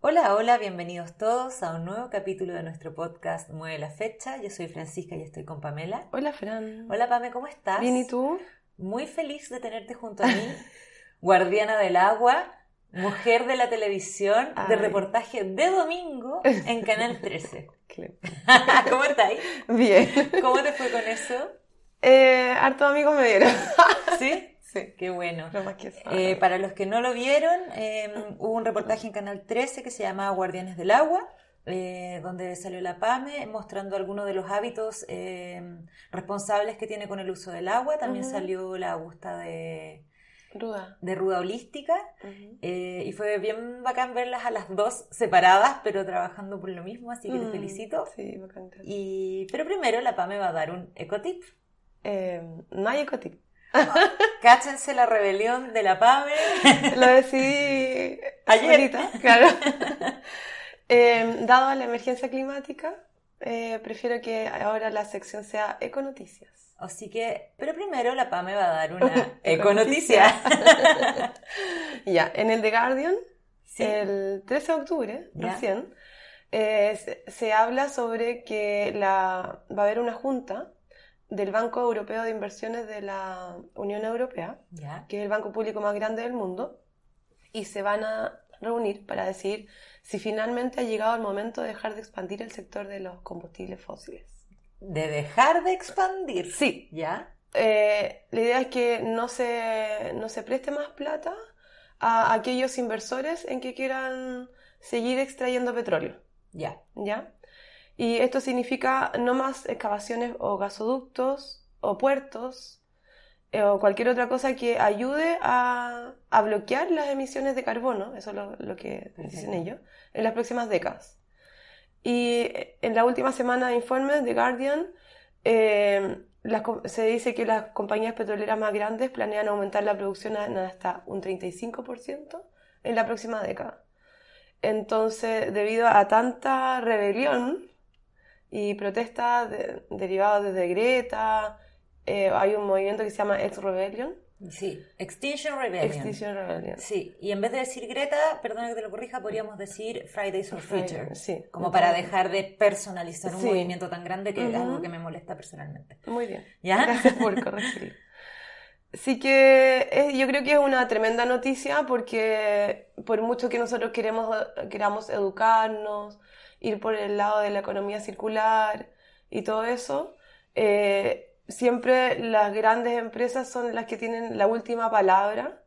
Hola, hola, bienvenidos todos a un nuevo capítulo de nuestro podcast Mueve la Fecha. Yo soy Francisca y estoy con Pamela. Hola, Fran. Hola, Pame, ¿cómo estás? Bien, ¿y tú? Muy feliz de tenerte junto a mí, guardiana del agua, mujer de la televisión, de reportaje de domingo en Canal 13. ¿Cómo estás? Bien. ¿Cómo te fue con eso? Eh, harto amigos me dieron. ¿Sí? Sí. Qué bueno. Lo más que eso. Eh, para los que no lo vieron, eh, hubo un reportaje en Canal 13 que se llamaba Guardianes del Agua, eh, donde salió la PAME mostrando algunos de los hábitos eh, responsables que tiene con el uso del agua. También salió la Augusta de, Ruda. de Ruda Holística. Eh, y fue bien bacán verlas a las dos separadas, pero trabajando por lo mismo, así que te Mm, felicito. Sí, bacán. Y, pero primero la PAME va a dar un ecotip. Eh, no hay ecotip. Cáchense la rebelión de la PAME. Lo decidí Ayer. solita, claro. Eh, dado la emergencia climática, eh, prefiero que ahora la sección sea econoticias. Así que, pero primero la PAME va a dar una Econoticia. econoticia. Ya, en el The Guardian, Sí. el 13 de octubre, Ya. recién, eh, se, se habla sobre que la, va a haber una junta del Banco Europeo de Inversiones de la Unión Europea, Ya. que es el banco público más grande del mundo, y se van a reunir para decir si finalmente ha llegado el momento de dejar de expandir el sector de los combustibles fósiles. De dejar de expandir. Sí, ¿Ya? eh, la idea es que no se, no se preste más plata a aquellos inversores en que quieran seguir extrayendo petróleo, Ya. ¿ya? Y esto significa no más excavaciones o gasoductos o puertos eh, o cualquier otra cosa que ayude a, a bloquear las emisiones de carbono, eso es lo, lo que dicen ellos, en las próximas décadas. Y eh, en la última semana de informes de Guardian eh, las se dice que las compañías petroleras más grandes planean aumentar la producción en hasta un 35% en la próxima década. Entonces, debido a tanta rebelión y protestas de- derivadas desde Greta, eh, hay un movimiento que se llama Ex-Rebellion. Sí. Extinction Rebellion. Extinction Rebellion. Sí. Y en vez de decir Greta, perdona que te lo corrija, podríamos decir Fridays for Future. sí. Como para dejar de personalizar un Sí. movimiento tan grande que es algo que me molesta personalmente. Muy bien. ¿Ya? Gracias por corregirlo. Así que yo creo que es una tremenda noticia porque por mucho que nosotros queremos, queramos educarnos, ir por el lado de la economía circular y todo eso, eh, siempre las grandes empresas son las que tienen la última palabra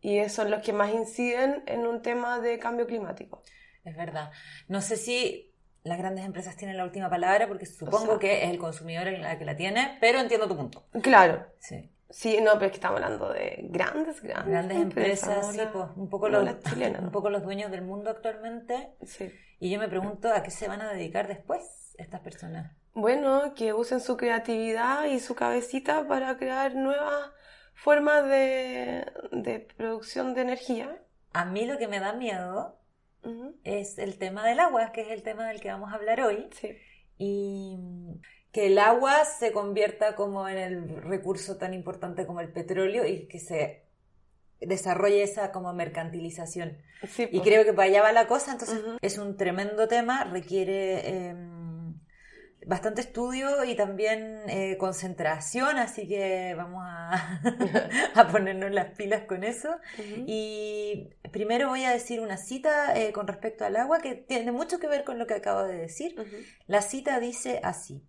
y son los que más inciden en un tema de cambio climático. Es verdad. No sé si las grandes empresas tienen la última palabra, porque supongo sea- que es el consumidor el que la tiene, pero entiendo tu punto. Claro, Sí. Sí, no, pero es que estamos hablando de grandes, grandes, Grandes empresas, sí, un poco los, chilenas. un poco los dueños del mundo actualmente. Sí. Y yo me pregunto a qué se van a dedicar después estas personas. Bueno, que usen su creatividad y su cabecita para crear nuevas formas de, de producción de energía. A mí lo que me da miedo es el tema del agua, que es el tema del que vamos a hablar hoy. Sí. Y que el agua se convierta como en el recurso tan importante como el petróleo y que se desarrolle esa como mercantilización. Sí, Y po. creo que para allá va la cosa, entonces es un tremendo tema, requiere eh, bastante estudio y también eh, concentración, así que vamos a, a ponernos las pilas con eso. Y primero voy a decir una cita eh, con respecto al agua que tiene mucho que ver con lo que acabo de decir. La cita dice así.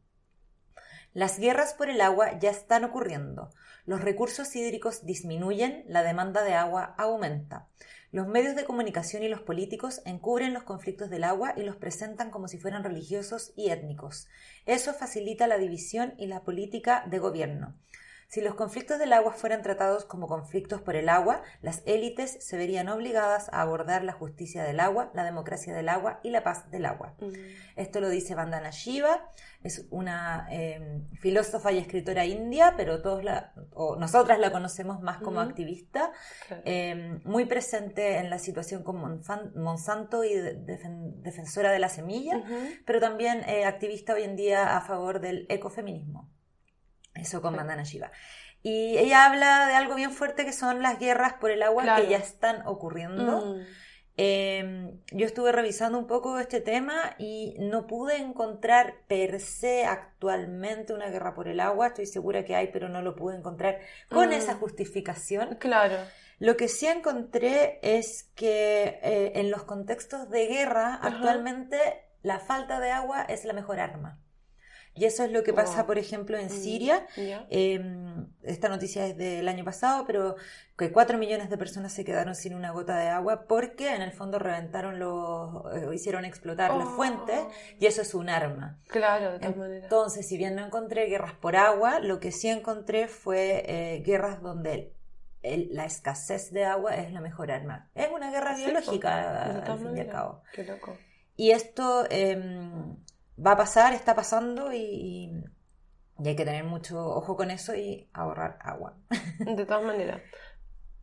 Las guerras por el agua ya están ocurriendo. Los recursos hídricos disminuyen, la demanda de agua aumenta. Los medios de comunicación y los políticos encubren los conflictos del agua y los presentan como si fueran religiosos y étnicos. Eso facilita la división y la política de gobierno. Si los conflictos del agua fueran tratados como conflictos por el agua, las élites se verían obligadas a abordar la justicia del agua, la democracia del agua y la paz del agua. Esto lo dice Vandana Shiva, es una em, filósofa y escritora india, pero todos la, o nosotras la conocemos más como activista, em, muy presente en la situación con Monsanto y defensora de la semilla, pero también eh, activista hoy en día a favor del ecofeminismo. Eso con Mandana Shiva. Y ella habla de algo bien fuerte que son las guerras por el agua que ya están ocurriendo. Mm. Em, yo estuve revisando un poco este tema y no pude encontrar per se actualmente una guerra por el agua. Estoy segura que hay, pero no lo pude encontrar con esa mm. justificación. Claro. Lo que sí encontré es que eh, en los contextos de guerra, actualmente la falta de agua es la mejor arma. Y eso es lo que pasa, por ejemplo, en mm, Siria. Em, esta noticia es del año pasado, pero que cuatro millones de personas se quedaron sin una gota de agua porque en el fondo reventaron los, eh, hicieron explotar las fuentes y eso es un arma. Claro, de todas maneras. Entonces, si bien no encontré guerras por agua, lo que sí encontré fue eh, guerras donde la escasez de agua es la mejor arma. Es una guerra biológica, al fin y al cabo. Qué loco. Y esto em, va a pasar, está pasando y, hay que tener mucho ojo con eso y ahorrar agua. De todas maneras.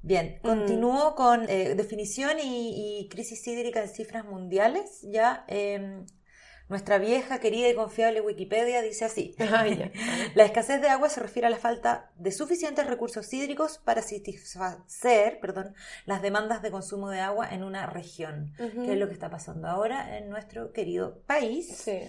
Bien, mm. continúo con eh, definición y, crisis hídrica en cifras mundiales. Ya em, nuestra vieja, querida y confiable Wikipedia dice así. La escasez de agua se refiere a la falta de suficientes recursos hídricos para satisfacer perdón, las demandas de consumo de agua en una región, que es lo que está pasando ahora en nuestro querido país. Sí.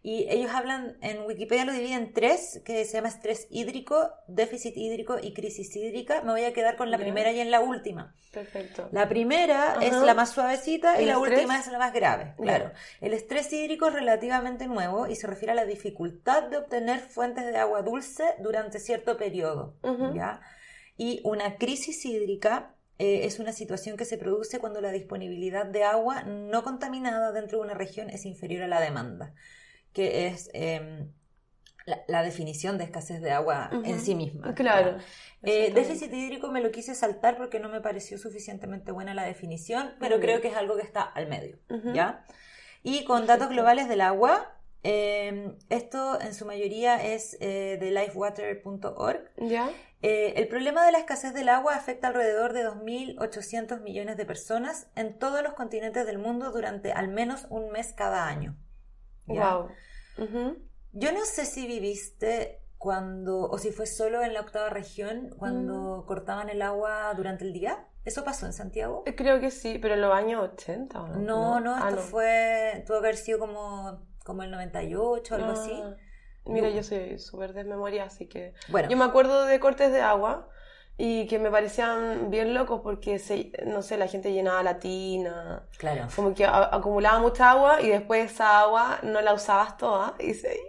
Y ellos hablan, en Wikipedia lo dividen en tres, que se llama estrés hídrico, déficit hídrico y crisis hídrica. Me voy a quedar con la primera y en la última. Perfecto. La primera es la más suavecita y la última es la más grave. Claro. El estrés hídrico es relativamente nuevo y se refiere a la dificultad de obtener fuentes de agua dulce durante cierto periodo. ¿ya? Y una crisis hídrica eh, es una situación que se produce cuando la disponibilidad de agua no contaminada dentro de una región es inferior a la demanda que es em, la, definición de escasez de agua en sí misma. Claro. Eh, déficit hídrico me lo quise saltar porque no me pareció suficientemente buena la definición, pero creo que es algo que está al medio. ¿ya? Y con datos globales del agua, em, esto en su mayoría es eh, de lifewater.org. ¿Ya? Eh, el problema de la escasez del agua afecta alrededor de 2.800 millones de personas en todos los continentes del mundo durante al menos un mes cada año. Wow. Yo no sé si viviste cuando, o si fue solo en la octava región, cuando mm. cortaban el agua durante el día. ¿Eso pasó en Santiago? Eh, creo que sí, pero en los años 80. ¿o no? No, ah, esto fue, tuvo que haber sido como, como el 98, algo así. Ah, mira, yo soy súper de memoria, así que... Bueno. Yo me acuerdo de cortes de agua y que me parecían bien locos porque, se, no sé, la gente llenaba la tina. Claro. Como que acumulaba mucha agua y después esa agua no la usabas toda y se.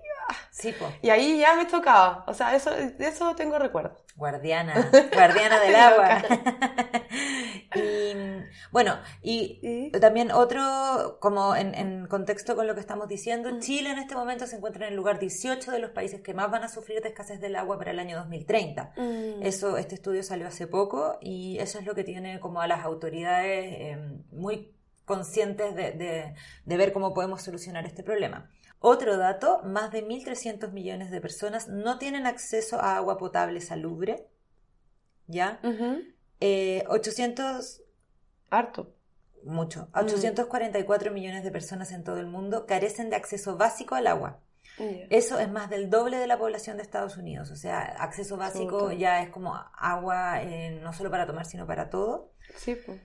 Sí, pues. Y ahí ya me tocaba. O sea, eso, de eso tengo recuerdo. Guardiana, guardiana del agua. y bueno, y también otro, como en, contexto con lo que estamos diciendo, mm. Chile en este momento se encuentra en el lugar 18 de los países que más van a sufrir de escasez del agua para el año 2030. Mm. Eso, este estudio salió hace poco y eso es lo que tiene como a las autoridades em, muy conscientes de, de ver cómo podemos solucionar este problema. Otro dato, más de 1.300 millones de personas no tienen acceso a agua potable salubre. ¿Ya? 800... Eh, Harto. Mucho. 844 millones de personas en todo el mundo carecen de acceso básico al agua. Eso es más del doble de la población de Estados Unidos. O sea, acceso básico ya es como agua eh, no solo para tomar, sino para todo. Sí, pues.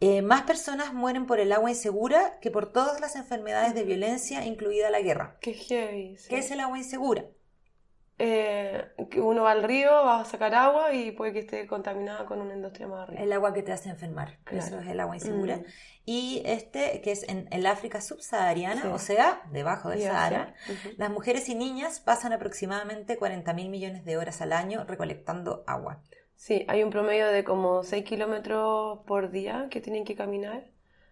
Eh, más personas mueren por el agua insegura que por todas las enfermedades de violencia, incluida la guerra. Qué heavy. ¿Qué es el agua insegura? Eh, que uno va al río, va a sacar agua y puede que esté contaminada con una industria más arriba. El agua que te hace enfermar, eso es el agua insegura. Mm. Y este, que es en el África subsahariana, o sea, debajo del Sahara, las mujeres y niñas pasan aproximadamente 40 mil millones de horas al año recolectando agua. Sí, hay un promedio de como 6 kilómetros por día que tienen que caminar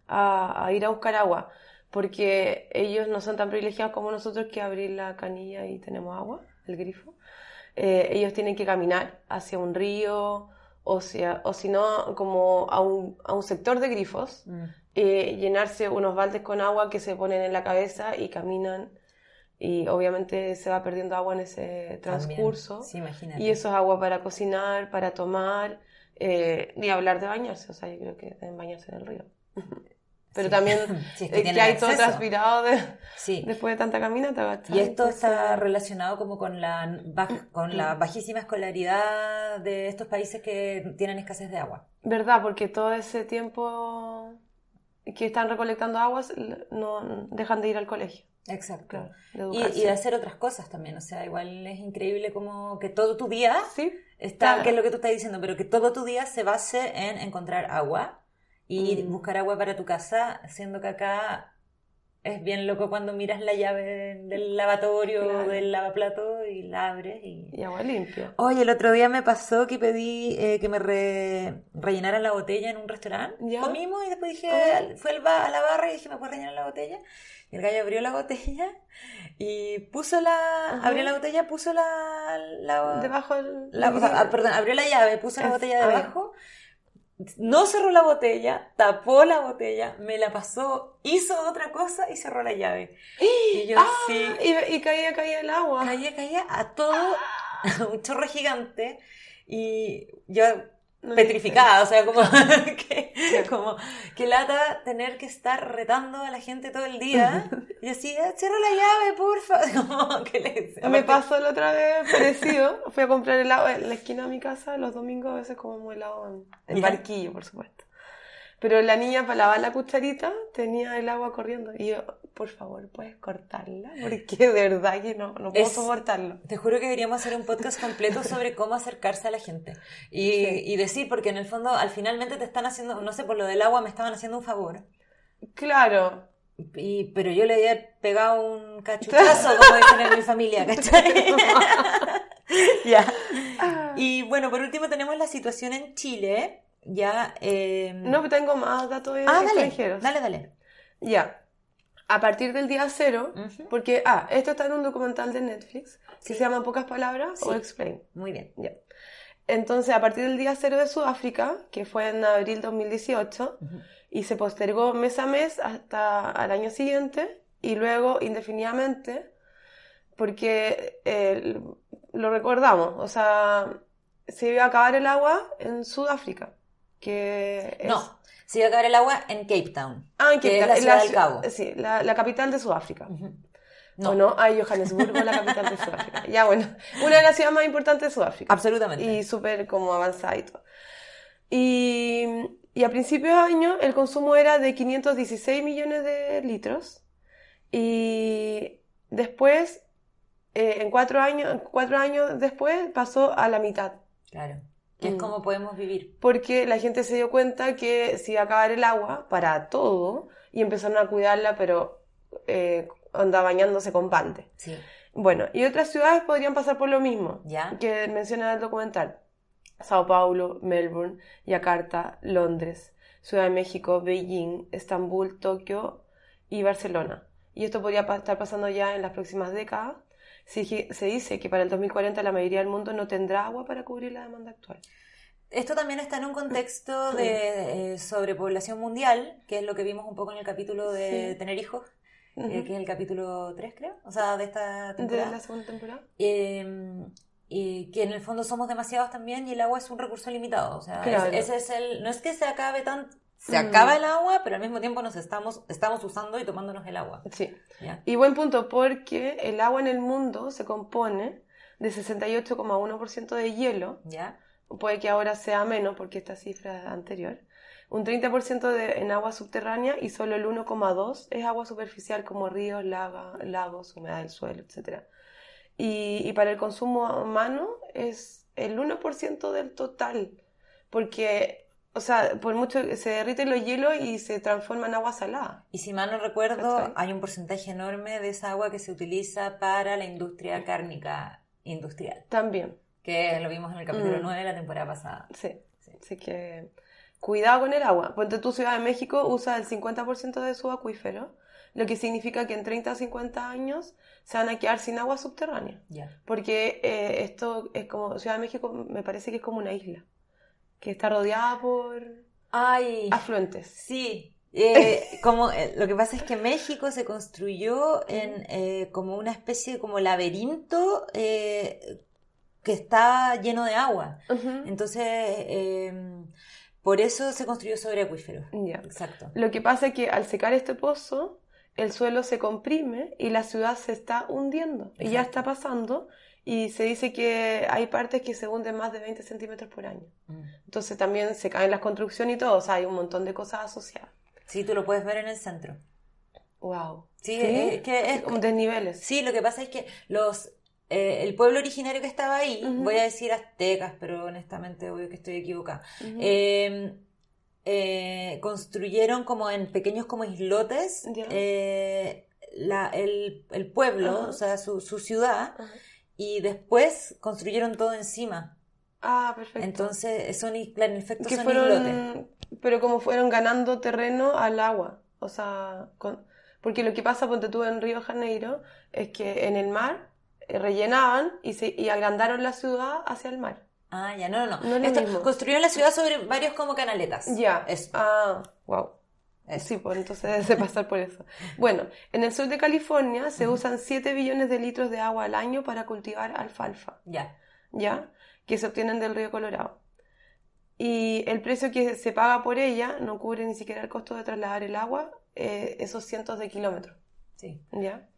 a, ir a buscar agua, porque ellos no son tan privilegiados como nosotros que abrir la canilla y tenemos agua, el grifo. eh, ellos tienen que caminar hacia un río o, sea, o si no, como a un, a un sector de grifos, Mm. eh, llenarse unos baldes con agua que se ponen en la cabeza y caminan. Y obviamente se va perdiendo agua en ese transcurso. Sí, imagínate. Y eso es agua para cocinar, para tomar, eh, ni hablar de bañarse. O sea, yo creo que deben bañarse en el río. Pero Sí. también Sí, es eh, que, tienen hay todo transpirado de- Sí. después de tanta caminata. Y esto está relacionado como con la, baj- con la bajísima escolaridad de estos países que tienen escasez de agua. ¿Verdad? Porque todo ese tiempo que están recolectando aguas no dejan de ir al colegio. Exacto. Claro, Y, y de hacer otras cosas también, o sea, igual es increíble como que todo tu día Sí, está, Claro. que es lo que tú estás diciendo, pero que todo tu día se base en encontrar agua y Mm. buscar agua para tu casa, siendo que acá es bien loco cuando miras la llave del lavatorio o Claro. del lavaplato y la abres y... y agua limpia. Oye, el otro día me pasó que pedí eh, que me re- rellenaran la botella en un restaurante. ¿Ya? Comimos y después dije, Ah. fue al ba- a la barra y dije, ¿me puedes rellenar la botella? Y el gallo abrió la botella y puso la... Ajá. Abrió la botella, puso la... la, Debajo la- o sea, ah, perdón, abrió la llave, puso la botella ya. No cerró la botella, tapó la botella, me la pasó, hizo otra cosa y cerró la llave. Y yo Ah, sí, y, y caía, caía el agua. caía, caía a todo, un chorro gigante y yo petrificada, o sea, como que, como que lata tener que estar retando a la gente todo el día y así, "Ah, cierra la llave, porfa, como que Me pasó la otra vez parecido. Fui a comprar helado en la esquina de mi casa. Los domingos a veces comemos helado en, en barquillo, por supuesto. Pero la niña para lavar la cucharita tenía el agua corriendo. Y yo, por favor, ¿puedes cortarla? Porque de verdad que no, no puedo Es- soportarlo. Te juro que deberíamos hacer un podcast completo sobre cómo acercarse a la gente y, Sí. y decir, porque en el fondo al finalmente te están haciendo, no sé, por lo del agua me estaban haciendo un favor. Claro. Y, pero yo le había pegado un cachuchazo, como dicen en mi familia, ¿cachai? ya. Y bueno, por último tenemos la situación en Chile, ya... eh, No, tengo más datos ah, extranjeros. dale, dale. Ya. A partir del día cero, porque, ah, esto está en un documental de Netflix que se llama En pocas palabras o. Explain. Muy bien. Ya. Entonces, a partir del día cero de Sudáfrica, que fue en abril 2018, Ujú. y se postergó mes a mes hasta al año siguiente, y luego indefinidamente, porque eh, lo recordamos, o sea, se iba a acabar el agua en Sudáfrica, que es... No, se iba a el agua en Cape Town. Ah, en que Cape es Town, la en ciudad del Cabo. Sí, la, la capital de Sudáfrica. No, ¿O no? Ah, Johannesburgo, la capital de Sudáfrica. Ya, bueno, una de las ciudades más importantes de Sudáfrica. absolutamente. y súper como avanzada y todo. Y, y a principios de año el consumo era de 516 millones de litros y después, eh, en cuatro años, cuatro años después, pasó a la mitad. Claro. Que es Mm. como podemos vivir. Porque la gente se dio cuenta que se iba a acabar el agua para todo y empezaron a cuidarla, pero eh, anda bañándose con balde. Sí. Bueno, y otras ciudades podrían pasar por lo mismo ¿Ya? que menciona el documental. Sao Paulo, Melbourne, Yakarta, Londres, Ciudad de México, Beijing, Estambul, Tokio y Barcelona. Y esto podría estar pasando ya en las próximas décadas. Se, se dice que para el 2040 la mayoría del mundo no tendrá agua para cubrir la demanda actual. Esto también está en un contexto de eh, sobrepoblación mundial, que es lo que vimos un poco en el capítulo de Sí. tener hijos, eh, Ujú. que es el capítulo 3, creo, o sea, de esta De temporada. la segunda temporada. Eh, y que en el fondo somos demasiados también y el agua es un recurso limitado. O sea, Claro. ese es el. No es que se acabe tan. Se Mm. acaba el agua, pero al mismo tiempo nos estamos, estamos usando y tomándonos el agua. Sí. ¿ya? Y buen punto, porque el agua en el mundo se compone de 68,1% de hielo, ¿Ya? puede que ahora sea menos porque esta cifra es anterior, un 30% de, en agua subterránea y solo el 1,2% es agua superficial como ríos, laga- lagos, humedad del suelo, etc. Y, y para el consumo humano es el 1% del total, porque, o sea, por mucho que se derriten los hielos y se transforma en agua salada. Y si mal no recuerdo, ¿Cachai? hay un porcentaje enorme de esa agua que se utiliza para la industria cárnica industrial, También, que lo vimos en el capítulo Mm. 9 de la temporada pasada. sí. Sí. Así que cuidado con el agua. Ponte tu Ciudad de México usa el 50% de su acuífero, lo que significa que en 30 o 50 años se van a quedar sin agua subterránea. Ya. Porque eh, esto es como, Ciudad de México me parece que es como una isla, que está rodeada por Ay, afluentes. sí. Eh, como eh, lo que pasa es que México se construyó en eh, como una especie de como laberinto que está lleno de agua. Entonces, eh, por eso se construyó sobre acuíferos. Exacto. Lo que pasa es que al secar este pozo, el suelo se comprime y la ciudad se está hundiendo. Y ya está pasando. Y se dice que hay partes que se hunden más de 20 centímetros por año. Mm. Entonces también se caen las construcciones y todo. O sea, hay un montón de cosas asociadas. Sí, tú lo puedes ver en el centro. Wow. Sí, es que es- como desniveles. Sí, lo que pasa es que los eh, el pueblo originario que estaba ahí, voy a decir aztecas, pero honestamente obvio que estoy equivocada, Ujú. eh, eh, construyeron como en pequeños como islotes eh, la- el, el pueblo, o sea, su, su ciudad. Y después construyeron todo encima. Ah, perfecto. Entonces, son, claro, en efecto que son islotes. fueron, pero como fueron ganando terreno al agua, o sea, con- porque lo que pasa, ponte tú en Río Janeiro, es que en el mar eh, rellenaban y, se, y agrandaron la ciudad hacia el mar. Ah, ya, no, no, no. No es Esto- construyeron la ciudad sobre varios como canaletas. Ya. Eso. Ah, wow. Eso. Sí, pues entonces debe pasar por eso. Bueno, en el sur de California se usan 7 billones de litros de agua al año para cultivar alfalfa. Ya. ¿ya? Que se obtienen del río Colorado. Y el precio que se paga por ella no cubre ni siquiera el costo de trasladar el agua eh, esos cientos de kilómetros, Sí. ¿ya?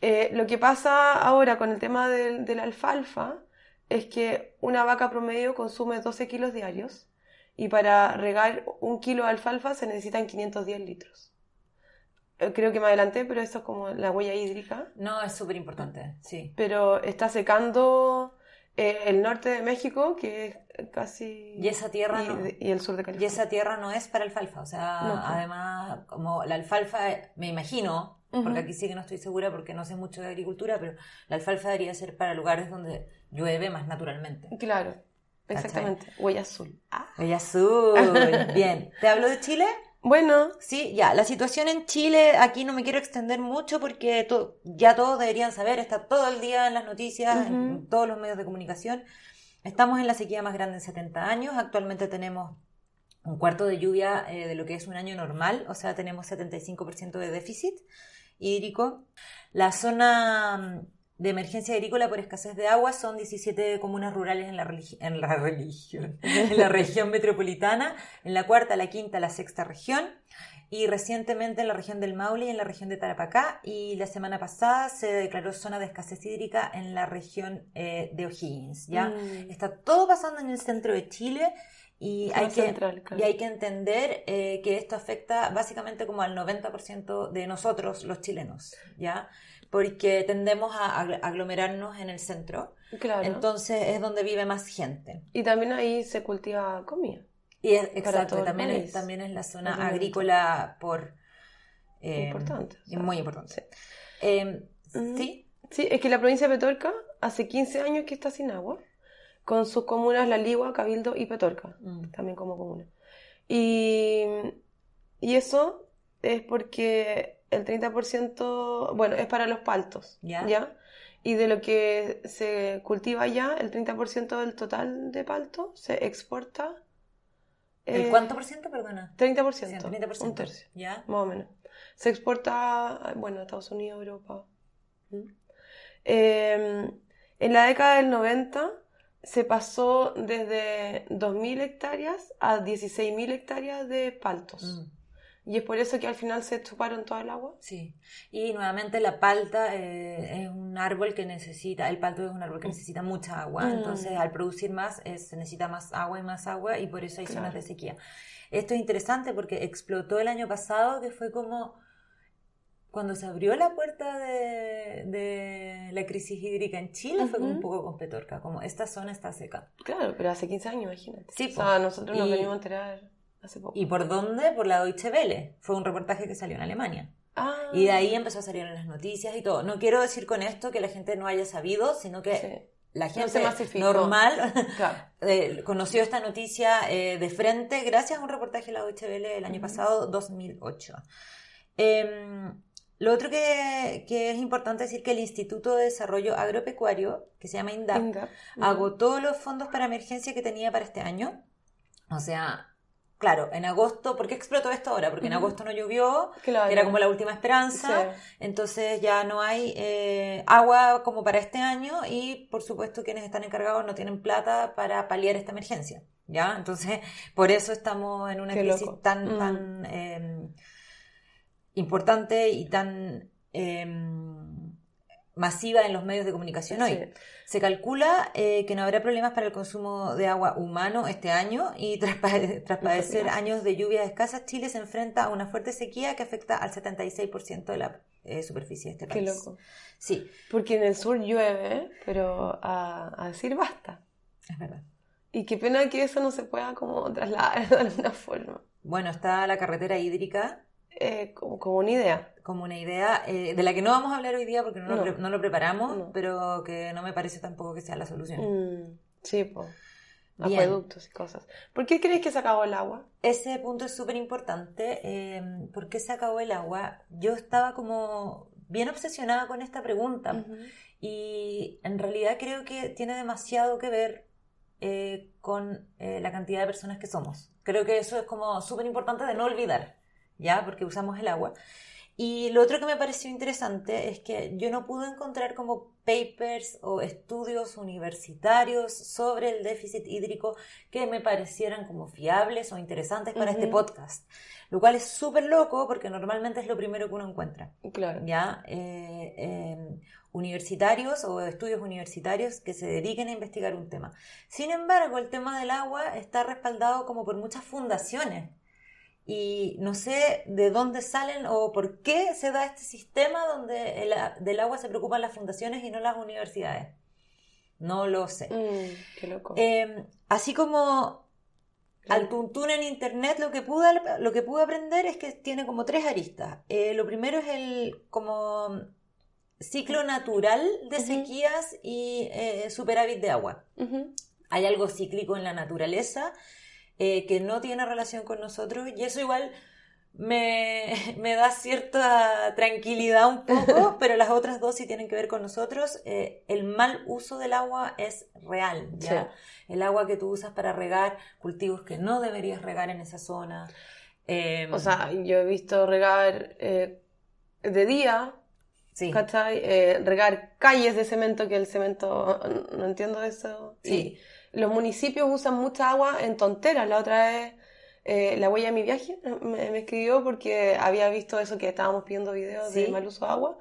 Eh, lo que pasa ahora con el tema del- de la alfalfa es que una vaca promedio consume 12 kilos diarios y para regar un kilo de alfalfa se necesitan 510 litros. Eh, Creo que me adelanté, pero eso es como la huella hídrica No, es súper importante, sí. pero está secando eh, el norte de México, que es casi... Y esa tierra y, no. y el sur de Y California. esa tierra no es para alfalfa, o sea, No, pues. además, como la alfalfa, me imagino, porque aquí sí que no estoy segura porque no sé mucho de agricultura, pero la alfalfa debería ser para lugares donde llueve más naturalmente. Claro, exactamente. Huella azul. Ah. Bella azul, bien. ¿Te hablo de Chile? Bueno, Sí, ya, la situación en Chile, aquí no me quiero extender mucho porque to- ya todos deberían saber, está todo el día en las noticias, en todos los medios de comunicación. Estamos en la sequía más grande en 70 años, actualmente tenemos un cuarto de lluvia eh, de lo que es un año normal, o sea, tenemos 75% de déficit hídrico. La zona mm, de emergencia agrícola por escasez de agua son 17 comunas rurales en la, en la religión, en la región metropolitana, en la cuarta, la quinta, la sexta región, y recientemente en la región del Maule y en la región de Tarapacá, y la semana pasada se declaró zona de escasez hídrica en la región eh, de O'Higgins, ¿ya? Mm. Está todo pasando en el centro de Chile y hay que, central, claro. y hay que entender eh, que esto afecta básicamente como al 90% de nosotros los chilenos, ¿ya? Porque tendemos a agl- aglomerarnos en el centro, claro. entonces es donde vive más gente. y también ahí se cultiva comida. Y es, exacto, también es, también es la zona agrícola por... eh, Importante, o sea, muy importante. sí. Eh. ¿Sí? Sí, es que la provincia de Petorca hace 15 años que está sin agua, con sus comunas La Ligua, Cabildo y Petorca. Mm. también como comuna. Y, y eso es porque el 30%, bueno, es para los paltos, Ya. Y de lo que se cultiva allá, el 30% del total de palto se exporta. ¿El eh, cuánto por ciento, perdona? 30%, Sí, 30%. un tercio, ¿Ya? más o menos. Se exporta, bueno, a Estados Unidos, Europa. ¿Mm? Eh, en la década del 90 se pasó desde 2.000 hectáreas a 16.000 hectáreas de paltos. Mm. Y es por eso que al final se chuparon toda el agua. Sí, y nuevamente la palta eh, es un árbol que necesita, el palto es un árbol que necesita mucha agua, Mm. entonces al producir más eh, se necesita más agua y más agua y por eso hay zonas Claro. de sequía. Esto es interesante porque explotó el año pasado que fue como cuando se abrió la puerta de, de la crisis hídrica en Chile, fue como un poco con Petorca, como esta zona está seca. Claro, pero hace 15 años, imagínate. Sí, o sea, nosotros nos Y- venimos a enterar hace poco. ¿Y por dónde? Por la Deutsche Welle, fue un reportaje que salió en Alemania. Ah, Y de ahí empezó a salir en las noticias y todo. No quiero decir con esto que la gente no haya sabido, sino que sí. la gente normal Claro. eh, conoció esta noticia eh, de frente gracias a un reportaje de la OHL el año Ujú. pasado, 2008. Em, lo otro que, que es importante decir que el Instituto de Desarrollo Agropecuario, que se llama INDAP, Inda. agotó los fondos para emergencia que tenía para este año. O sea, claro, en agosto, ¿por qué explotó esto ahora? Porque en agosto no llovió, Claro. que era como la última esperanza. Sí. Entonces ya no hay eh, agua como para este año y por supuesto quienes están encargados no tienen plata para paliar esta emergencia. ¿Ya? Entonces, por eso estamos en una Qué crisis loco. tan, Mm. tan eh, importante y tan eh, masiva en los medios de comunicación hoy. Sí. Se calcula eh, que no habrá problemas para el consumo de agua humano este año y tras, tras padecer años de lluvias escasas, Chile se enfrenta a una fuerte sequía que afecta al 76% de la eh, superficie de este Qué país. loco. Sí, Porque en el sur llueve, pero a, a decir basta. es verdad. Y qué pena que eso no se pueda como trasladar de alguna forma. Bueno, está la carretera hídrica Eh, como, como una idea. Como una idea eh, de la que no vamos a hablar hoy día porque no, No. Lo, pre- no lo preparamos, No. pero que no me parece tampoco que sea la solución. Mm, sí, pues. Acueductos y cosas. ¿Por qué crees que se acabó el agua? Ese punto es súper importante. Eh, ¿Por qué se acabó el agua? Yo estaba como bien obsesionada con esta pregunta y en realidad creo que tiene demasiado que ver eh, con eh, la cantidad de personas que somos. Creo que eso es como súper importante de no olvidar, ¿ya? Porque usamos el agua. Y lo otro que me pareció interesante es que yo no pude encontrar como papers o estudios universitarios sobre el déficit hídrico que me parecieran como fiables o interesantes para este podcast. Lo cual es súper loco porque normalmente es lo primero que uno encuentra. Claro. ¿ya? Eh, eh, universitarios o estudios universitarios que se dediquen a investigar un tema. Sin embargo, el tema del agua está respaldado como por muchas fundaciones y no sé de dónde salen o por qué se da este sistema donde el del agua se preocupan las fundaciones y no las universidades. No lo sé. Mm, qué loco. Eh, así como al tuntún en internet lo que pude, lo que pude aprender es que tiene como tres aristas. Eh, lo primero es el como ciclo natural de sequías y eh, superávit de agua. Ujú. Hay algo cíclico en la naturaleza eh, que no tiene relación con nosotros y eso igual me, me da cierta tranquilidad un poco, pero las otras dos sí tienen que ver con nosotros. Eh, el mal uso del agua es real, ¿ya? El agua que tú usas para regar cultivos que no deberías regar en esa zona. Eh, O sea, yo he visto regar eh, de día, sí, ¿cachai? Regar calles de cemento, que el cemento, no entiendo eso. Sí. Y los municipios usan mucha agua en tonteras. La otra vez, eh, la huella de mi viaje me, me escribió porque había visto eso que estábamos pidiendo videos de mal uso de agua.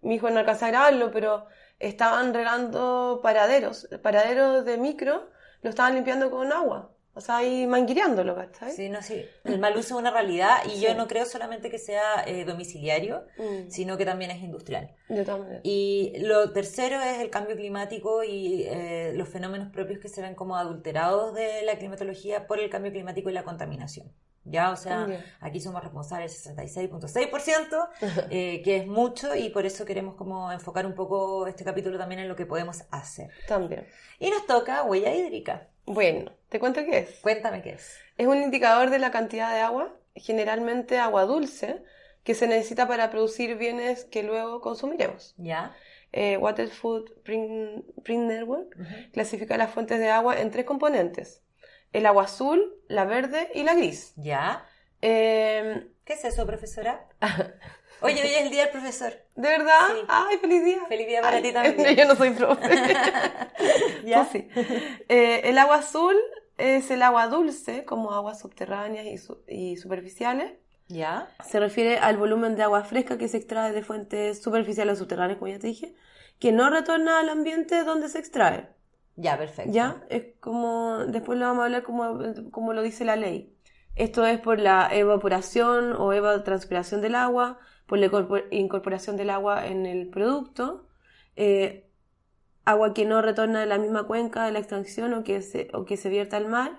Mi hijo no alcanzó a grabarlo, pero estaban regando paraderos, paraderos de micro, lo estaban limpiando con agua. O sea, ahí manguireándolo, ¿cachai? sí, no, sí. El mal uso es una realidad y Sí. yo no creo solamente que sea eh, domiciliario, Mm, sino que también es industrial. todas maneras. Y lo tercero es el cambio climático y eh, los fenómenos propios que se ven como adulterados de la climatología por el cambio climático y la contaminación. Ya, o sea, Ya. aquí somos responsables del 66.6%, eh, que es mucho y por eso queremos como enfocar un poco este capítulo también en lo que podemos hacer. También. Y nos toca huella hídrica. Bueno, te cuento qué es. Cuéntame qué es. Es un indicador de la cantidad de agua, generalmente agua dulce, que se necesita para producir bienes que luego consumiremos. ¿Ya? Eh, Water Food Print, Print Network clasifica las fuentes de agua en tres componentes. El agua azul, la verde y la gris. ¿Ya? Eh, ¿Qué es eso, profesora? Oye, hoy es el día del profesor. ¿De verdad? Sí. ¡Ay, feliz día! Feliz día para Ay, ti también. Yo no soy profe. ¿Ya? Sí. Eh, el agua azul es el agua dulce, como aguas subterráneas y, su- y superficiales. ¿Ya? Se refiere al volumen de agua fresca que se extrae de fuentes superficiales o subterráneas, como ya te dije, que no retorna al ambiente donde se extrae. Ya, perfecto. ¿Ya? Es como, después lo vamos a hablar como, como lo dice la ley. Esto es por la evaporación o evapotranspiración del agua, por la incorpor- incorporación del agua en el producto, eh, agua que no retorna de la misma cuenca de la extracción o que se, o que se vierta al mar,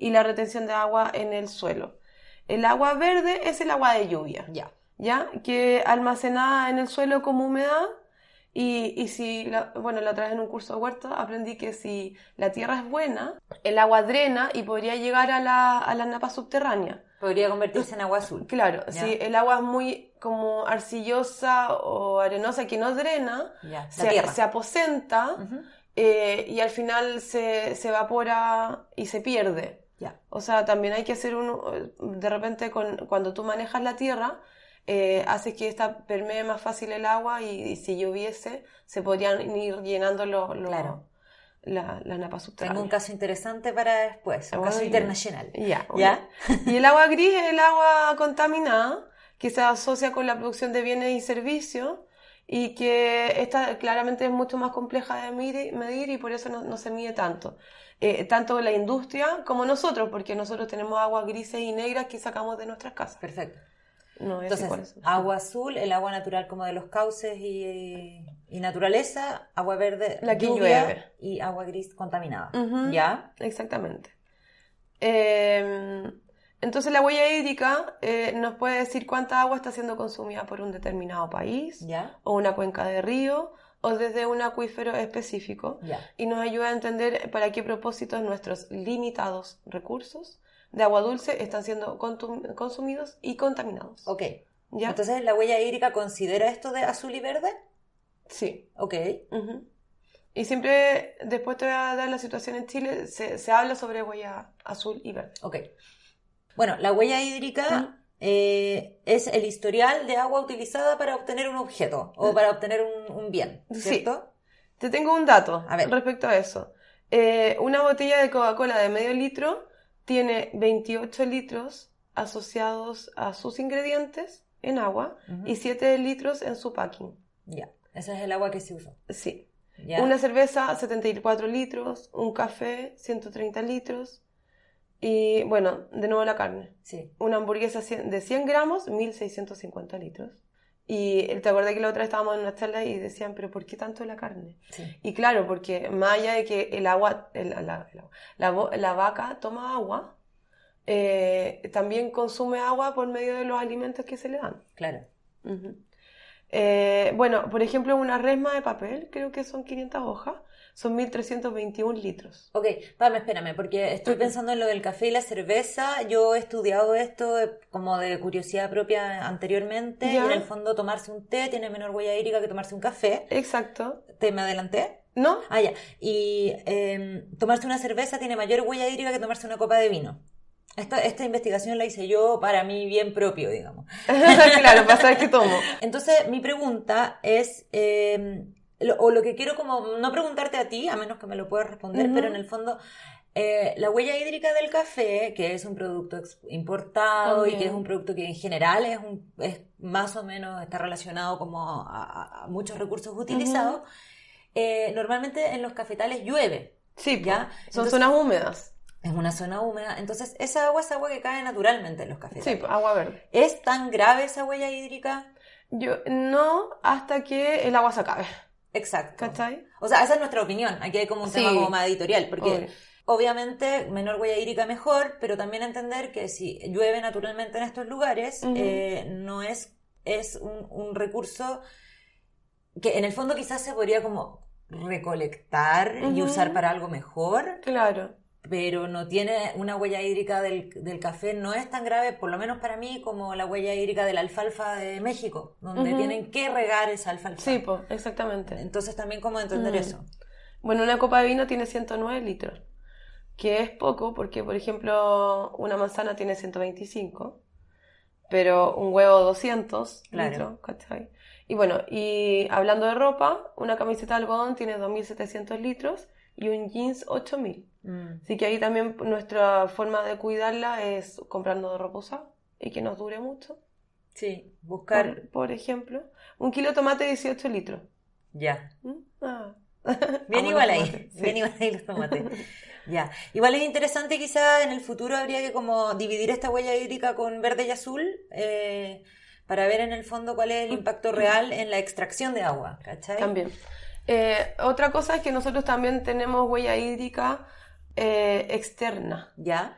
y la retención de agua en el suelo. El agua verde es el agua de lluvia, Ya. ¿ya? Que almacenada en el suelo como humedad Y, y si, la- bueno, la otra vez en un curso de huerto aprendí que si la tierra es buena, el agua drena y podría llegar a la, a la napa subterránea. Podría convertirse en agua azul. Claro, Ya. si el agua es muy como arcillosa o arenosa que no drena, Ya, se, aposenta eh, y al final se, se evapora y se pierde. Ya. O sea, también hay que hacer un... De repente, con, cuando tú manejas la tierra, eh, hace que esta permee más fácil el agua y, y si lloviese, se podrían ir llenando los los- Claro. La, la napa subterránea. Tengo un caso interesante para después, un caso internacional. Ya, ¿Ya? Y el agua gris es el agua contaminada que se asocia con la producción de bienes y servicios y que esta claramente es mucho más compleja de medir, y por eso no, no se mide tanto. Eh, tanto la industria como nosotros, porque nosotros tenemos aguas grises y negras que sacamos de nuestras casas. Perfecto. No, Entonces, agua azul, el agua natural como de los cauces y, y naturaleza, agua verde, La que lluvia, llueve. y agua gris contaminada. ¿Ya? Exactamente. Eh, entonces la huella hídrica eh, nos puede decir cuánta agua está siendo consumida por un determinado país ¿Ya? o una cuenca de río o desde un acuífero específico Ya. y nos ayuda a entender para qué propósitos nuestros limitados recursos de agua dulce están siendo consumidos y contaminados. Ok. ¿Ya? Entonces, ¿la huella hídrica considera esto de azul y verde? Sí. Ok. Y siempre, después te voy a dar la situación en Chile, se, se habla sobre huella azul y verde. Ok. Bueno, la huella hídrica eh, es el historial de agua utilizada para obtener un objeto o para obtener un, un bien, Sí. ¿cierto? Te tengo un dato A ver. respecto a eso. Eh, una botella de Coca-Cola de medio litro tiene 28 litros asociados a sus ingredientes en agua y 7 litros en su packing. Ya. Ese es el agua que se usa. Sí. ¿Ya? Una cerveza, 74 litros. Un café, 130 litros. Y bueno, de nuevo la carne. Sí. Una hamburguesa cien- de 100 gramos, 1650 litros. Y te acuerdas que la otra vez estábamos en una charla y decían, pero ¿por qué tanto la carne? Sí. Y claro, porque más allá de que el agua, el- la, la la vaca toma agua, eh, también consume agua por medio de los alimentos que se le dan. Claro. Ujú. Eh, bueno, por ejemplo, una resma de papel, creo que son 500 hojas, son 1321 litros. Ok, Pame, espérame, porque estoy pensando en lo del café y la cerveza. Yo he estudiado esto eh, como de curiosidad propia anteriormente. Y en el fondo, tomarse un té tiene menor huella hídrica que tomarse un café. Exacto. ¿Te me adelanté? ¿No? Ah, ya. Y eh, tomarse una cerveza tiene mayor huella hídrica que tomarse una copa de vino. Esta, esta investigación la hice yo para mí bien propio, digamos. claro, para saber qué tomo. Entonces, mi pregunta es, eh, lo- o lo que quiero como, no preguntarte a ti, a menos que me lo puedas responder, pero en el fondo, eh, la huella hídrica del café, que es un producto importado y que es un producto que en general es, un, es más o menos, está relacionado como a, muchos recursos utilizados, eh, normalmente en los cafetales llueve. Sí. Ya, son entonces- zonas húmedas. Es una zona húmeda, entonces esa agua es agua que cae naturalmente en los cafetales. Sí, po, agua verde. ¿Es tan grave esa huella hídrica? Yo, no hasta que el agua se acabe. Exacto. ¿Cachai? O sea, esa es nuestra opinión. Aquí hay como un Sí. tema como más editorial, porque Obvio. obviamente menor huella hídrica mejor, pero también entender que si llueve naturalmente en estos lugares, eh, no es, es un, un recurso que en el fondo quizás se podría como recolectar y usar para algo mejor, Claro. Pero no tiene una huella hídrica del, del café, no es tan grave, por lo menos para mí, como la huella hídrica de la alfalfa de México, donde tienen que regar esa alfalfa. Sí, pues, exactamente. Entonces también como entender Mm. eso. Bueno, una copa de vino tiene 109 litros, que es poco porque, por ejemplo, una manzana tiene 125, pero un huevo 200 Claro. litros, ¿cachai? Y bueno, y hablando de ropa, una camiseta de algodón tiene 2.700 litros y un jeans 8.000. Mm. Así que ahí también nuestra forma de cuidarla es comprando ropa usada y que nos dure mucho. Sí, buscar. Por, por ejemplo, un kilo de tomate 18 litros. Ya. ¿Mm? Ah. Bien igual ahí. sí. Bien igual ahí los tomates. ya. Igual es interesante, quizá en el futuro habría que como dividir esta huella hídrica con verde y azul eh, para ver en el fondo cuál es el impacto real en la extracción de agua. ¿Cachai? También. Eh, otra cosa es que nosotros también tenemos huella hídrica eh, externa, Ya.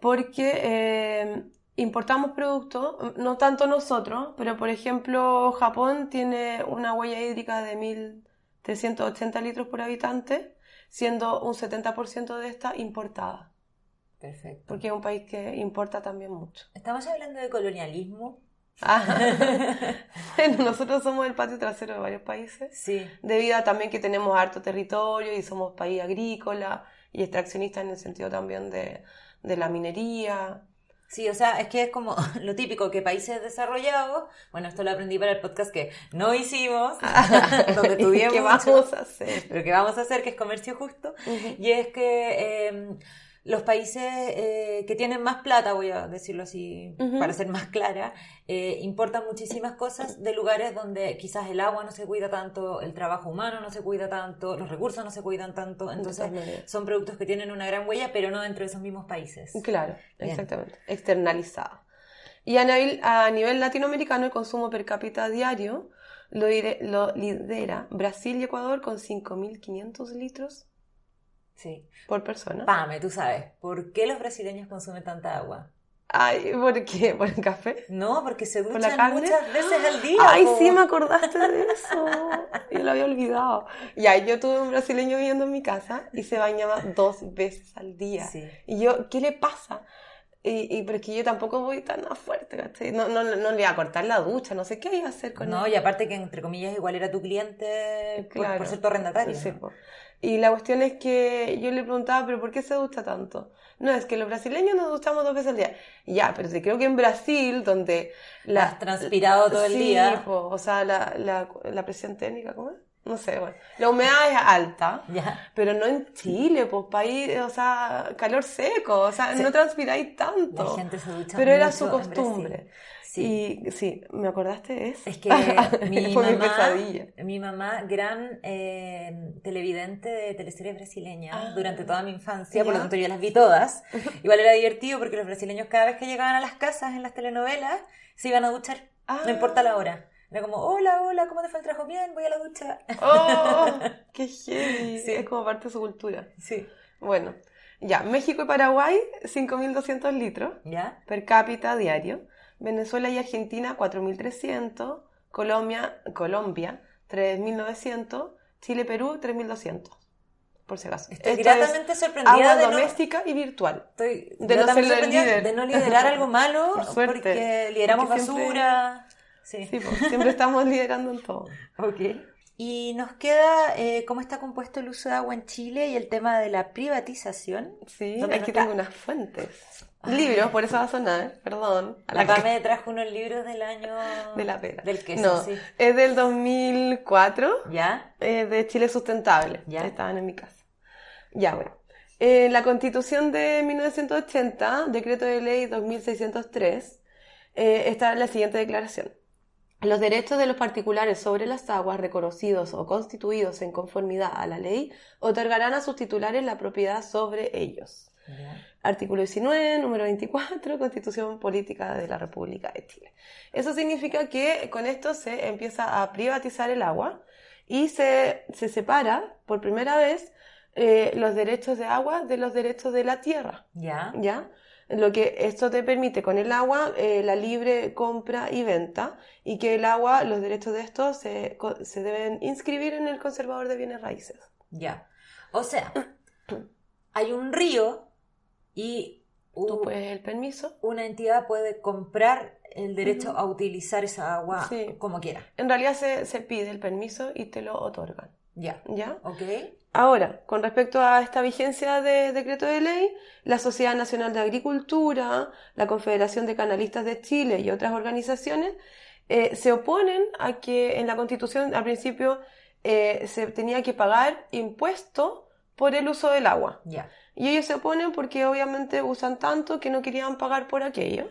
porque eh, importamos productos, no tanto nosotros, pero por ejemplo Japón tiene una huella hídrica de 1.380 litros por habitante, siendo un 70% de esta importada. Perfecto. Porque es un país que importa también mucho. ¿Estamos hablando de colonialismo? bueno, nosotros somos el patio trasero de varios países. Sí. Debido a también que tenemos harto territorio y somos país agrícola y extraccionista en el sentido también de, de la minería. Sí, o sea, es que es como lo típico que países desarrollados, bueno, esto lo aprendí para el podcast que no hicimos, donde tuvimos ¿Qué vamos a hacer? pero que vamos a hacer, que es comercio justo, y es que eh, los países eh, que tienen más plata, voy a decirlo así para ser más clara, eh, importan muchísimas cosas de lugares donde quizás el agua no se cuida tanto, el trabajo humano no se cuida tanto, los recursos no se cuidan tanto, entonces son productos que tienen una gran huella, pero no dentro de esos mismos países. Claro, Bien. exactamente. Externalizada. Y a nivel, a nivel latinoamericano, el consumo per cápita diario lo, lo lidera Brasil y Ecuador con 5.500 litros Sí. por persona. Pame, tú sabes, ¿por qué los brasileños consumen tanta agua? Ay, ¿por qué? ¿Por el café? No, porque se ¿Por la duchan carne? muchas veces al día. Ay, po. sí, me acordaste de eso. Yo lo había olvidado. Ya, yo tuve un brasileño viviendo en mi casa y se bañaba dos veces al día. Sí. Y yo, ¿qué le pasa? Y, y pero es que yo tampoco voy tan a fuerte, ¿cachai? No, no, no le iba a cortar la ducha, no sé qué iba a hacer con No, él. y aparte que entre comillas igual era tu cliente por, Claro. por ser tu arrendatario. Sí, ¿no? Y la cuestión es que yo le preguntaba, ¿pero por qué se ducha tanto? No, es que los brasileños nos duchamos dos veces al día. Ya, pero sí, creo que en Brasil, donde la... Has transpirado todo el Sí, día. po, o sea, la, la, la presión térmica, ¿cómo es? No sé, bueno. La humedad es alta, Ya. pero no en Chile, pues país, o sea, calor seco, o sea, Sí. no transpiráis tanto. La gente se ducha Pero era su costumbre. Sí. Y sí, ¿me acordaste de eso? Es que mi Fue mi mamá, pesadilla. mi mamá, gran eh, televidente de teleseries brasileñas Ah. durante toda mi infancia, por lo tanto yo las vi todas. Igual era divertido porque los brasileños cada vez que llegaban a las casas en las telenovelas se iban a duchar, Ah. no importa la hora. Era como, hola, hola, ¿cómo te fue el trabajo? Bien, voy a la ducha. ¡Oh! ¡Qué heavy! Sí. Es como parte de su cultura. Sí. Bueno, ya, México y Paraguay, 5.200 litros ¿Ya? per cápita diario. Venezuela y Argentina, 4.300. Colombia, Colombia 3.900. Chile, Perú, 3.200. Por si acaso. Estoy Esto gratamente es sorprendida agua de no, doméstica y virtual. estoy de no gratamente ser el sorprendida líder. de no liderar algo malo Por suerte. porque lideramos Porque basura. Sí. Sí, pues, siempre estamos liderando en todo. Ok. Y nos queda eh, cómo está compuesto el uso de agua en Chile y el tema de la privatización. Sí, ¿Dónde aquí está? tengo unas fuentes. Libros, por eso va a sonar, perdón. A La la Pame trajo unos libros del año... de la pera. Del queso, no, sí. es del 2004, ¿Ya? eh, de Chile Sustentable. Ya. Estaban en mi casa. Ya, bueno. Eh, la Constitución de 1980, Decreto de Ley 2603, eh, está la siguiente declaración. Los derechos de los particulares sobre las aguas reconocidos o constituidos en conformidad a la ley otorgarán a sus titulares la propiedad sobre ellos. Artículo 19, número 24, Constitución Política de la República de Chile. Eso significa que con esto se empieza a privatizar el agua y se, se separa por primera vez eh, los derechos de agua de los derechos de la tierra. ¿Ya? ¿Ya? Lo que esto te permite con el agua, eh, la libre compra y venta, y que el agua, los derechos de esto se, se deben inscribir en el conservador de bienes raíces. Ya. O sea, hay un río y Tú puedes el permiso. una entidad puede comprar el derecho a utilizar esa agua Sí. como quiera. En realidad se, se pide el permiso y te lo otorgan. Ya. ¿Ya? ¿Ok? Ahora, con respecto a esta vigencia de decreto de ley, la Sociedad Nacional de Agricultura, la Confederación de Canalistas de Chile y otras organizaciones eh, se oponen a que en la Constitución al principio eh, se tenía que pagar impuesto por el uso del agua. Y ellos se oponen porque obviamente usan tanto que no querían pagar por aquello.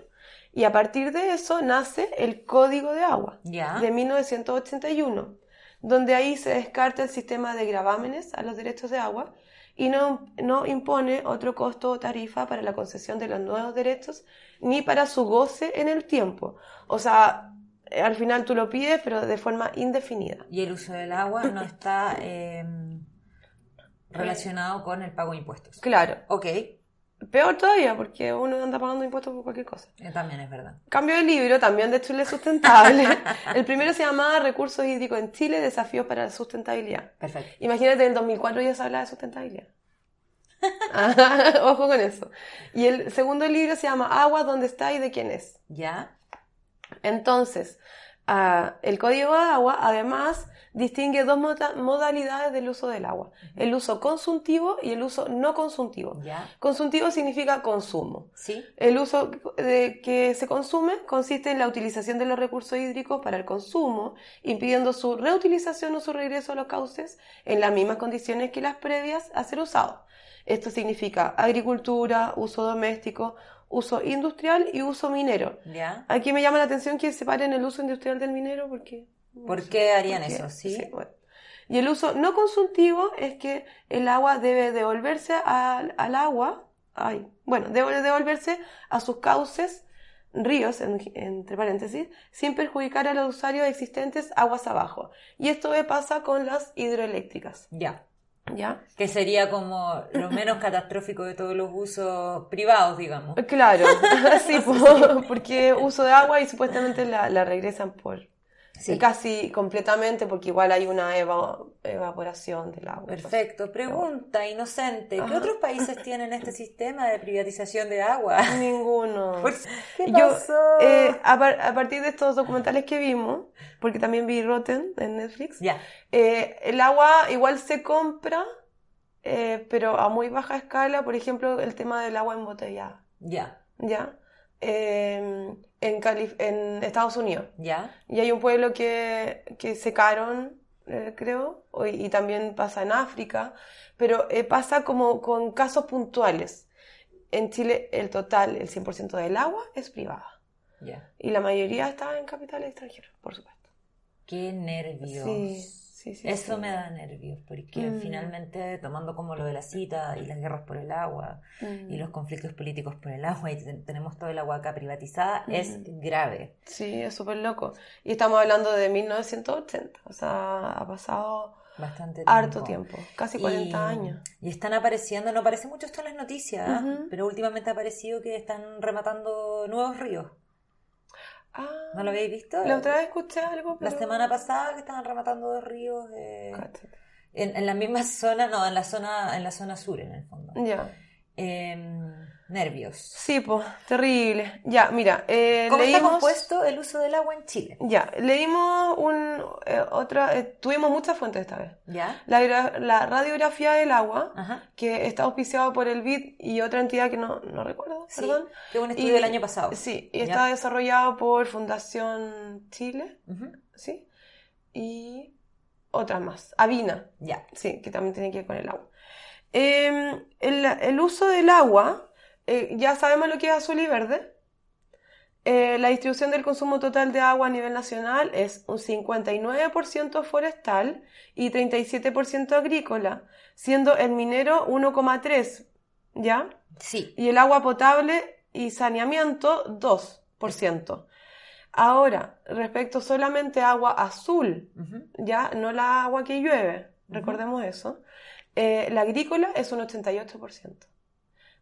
Y a partir de eso nace el Código de Agua de 1981, donde ahí se descarta el sistema de gravámenes a los derechos de agua y no, no impone otro costo o tarifa para la concesión de los nuevos derechos ni para su goce en el tiempo. O sea, eh, al final tú lo pides, pero de forma indefinida. Y el uso del agua no está eh, relacionado con el pago de impuestos. Claro, Ok. Peor todavía, porque uno anda pagando impuestos por cualquier cosa. Eh, También es verdad. Cambio de libro, también de Chile Sustentable. el primero se llamaba Recursos hídricos en Chile, desafíos para la sustentabilidad. Perfecto. Imagínate, en el 2004 ya se hablaba de sustentabilidad. Ah, Ojo con eso. Y el segundo libro se llama Agua, ¿dónde está y de quién es? ¿Ya? Entonces, ah, el código de agua además distingue dos moda- modalidades del uso del agua. El uso consultivo y el uso no consultivo. ¿Ya? Consultivo significa consumo. ¿Sí? El uso de que se consume consiste en la utilización de los recursos hídricos para el consumo, impidiendo su reutilización o su regreso a los cauces en las mismas condiciones que las previas a ser usados. Esto significa agricultura, uso doméstico, uso industrial y uso minero. ¿Ya? Aquí me llama la atención que separen el uso industrial del minero porque... ¿Por qué harían porque- eso? ¿Sí? bueno. Y el uso no consultivo es que el agua debe devolverse al, al agua, ay, bueno, debe devolverse a sus cauces, ríos, en- entre paréntesis, sin perjudicar a los usuarios existentes aguas abajo. Y esto pasa con las hidroeléctricas, Ya. ¿Ya? Que sería como lo menos catastrófico de todos los usos privados, digamos. Claro, sí, po- porque uso de agua y supuestamente la, la regresan por Sí. casi completamente porque igual hay una eva- evaporación del agua. Perfecto. Pregunta inocente. ¿Qué Ajá. otros países tienen este sistema de privatización de agua? Ninguno. ¿Qué Yo, pasó? eh, a, par- a partir de estos documentales que vimos, porque también vi Rotten en Netflix, Ya. eh, el agua igual se compra, eh, pero a muy baja escala, por ejemplo, el tema del agua embotellada, Ya. ¿ya? Eh, en, Calif- en Estados Unidos. Ya. Y hay un pueblo que, que secaron, eh, creo, o- y también pasa en África, pero eh, pasa como con casos puntuales. En Chile el total, el 100% del agua es privada. Ya. Y la mayoría está en capitales extranjeros, por supuesto. Qué nervios. Sí, sí, sí. Eso sí. me da nervios, porque Mm. finalmente, tomando como lo de la cita y las guerras por el agua Mm. y los conflictos políticos por el agua, y ten- tenemos todo el agua acá privatizada, es Mm. grave. Sí, es súper loco. Y estamos hablando de 1980, o sea, ha pasado Bastante harto tiempo, casi 40 Y- años. Y están apareciendo, no aparece mucho esto en las noticias, pero últimamente ha aparecido que están rematando nuevos ríos. Ah, ¿No lo habéis visto? La otra vez escuché algo, La semana pasada que estaban rematando dos ríos eh, en, en la misma zona, no, en la zona, en la zona sur en el fondo. Ya. Em, nervios. Sí, pues, terrible. Ya, mira, eh, ¿Cómo está leímos... compuesto el uso del agua en Chile? Ya, leímos un, eh, otra... eh, tuvimos muchas fuentes esta vez. ¿Ya? La, gra- la radiografía del agua, Ajá. que está auspiciado por el BID y otra entidad que no, no recuerdo, Sí, perdón. que un estudio Y- del año pasado. Sí, y Ya. está desarrollado por Fundación Chile. ¿sí? Y otras más. Avina, Ya. sí, que también tiene que ver con el agua. Eh, el, el uso del agua, eh, ya sabemos lo que es azul y verde. Eh, la distribución del consumo total de agua a nivel nacional es un 59% forestal y 37% agrícola, siendo el minero 1,3%, ¿ya? Sí. Y el agua potable y saneamiento 2%. Ahora, respecto solamente a agua azul, ya no la agua que llueve, recordemos eso, eh, la agrícola es un 88%.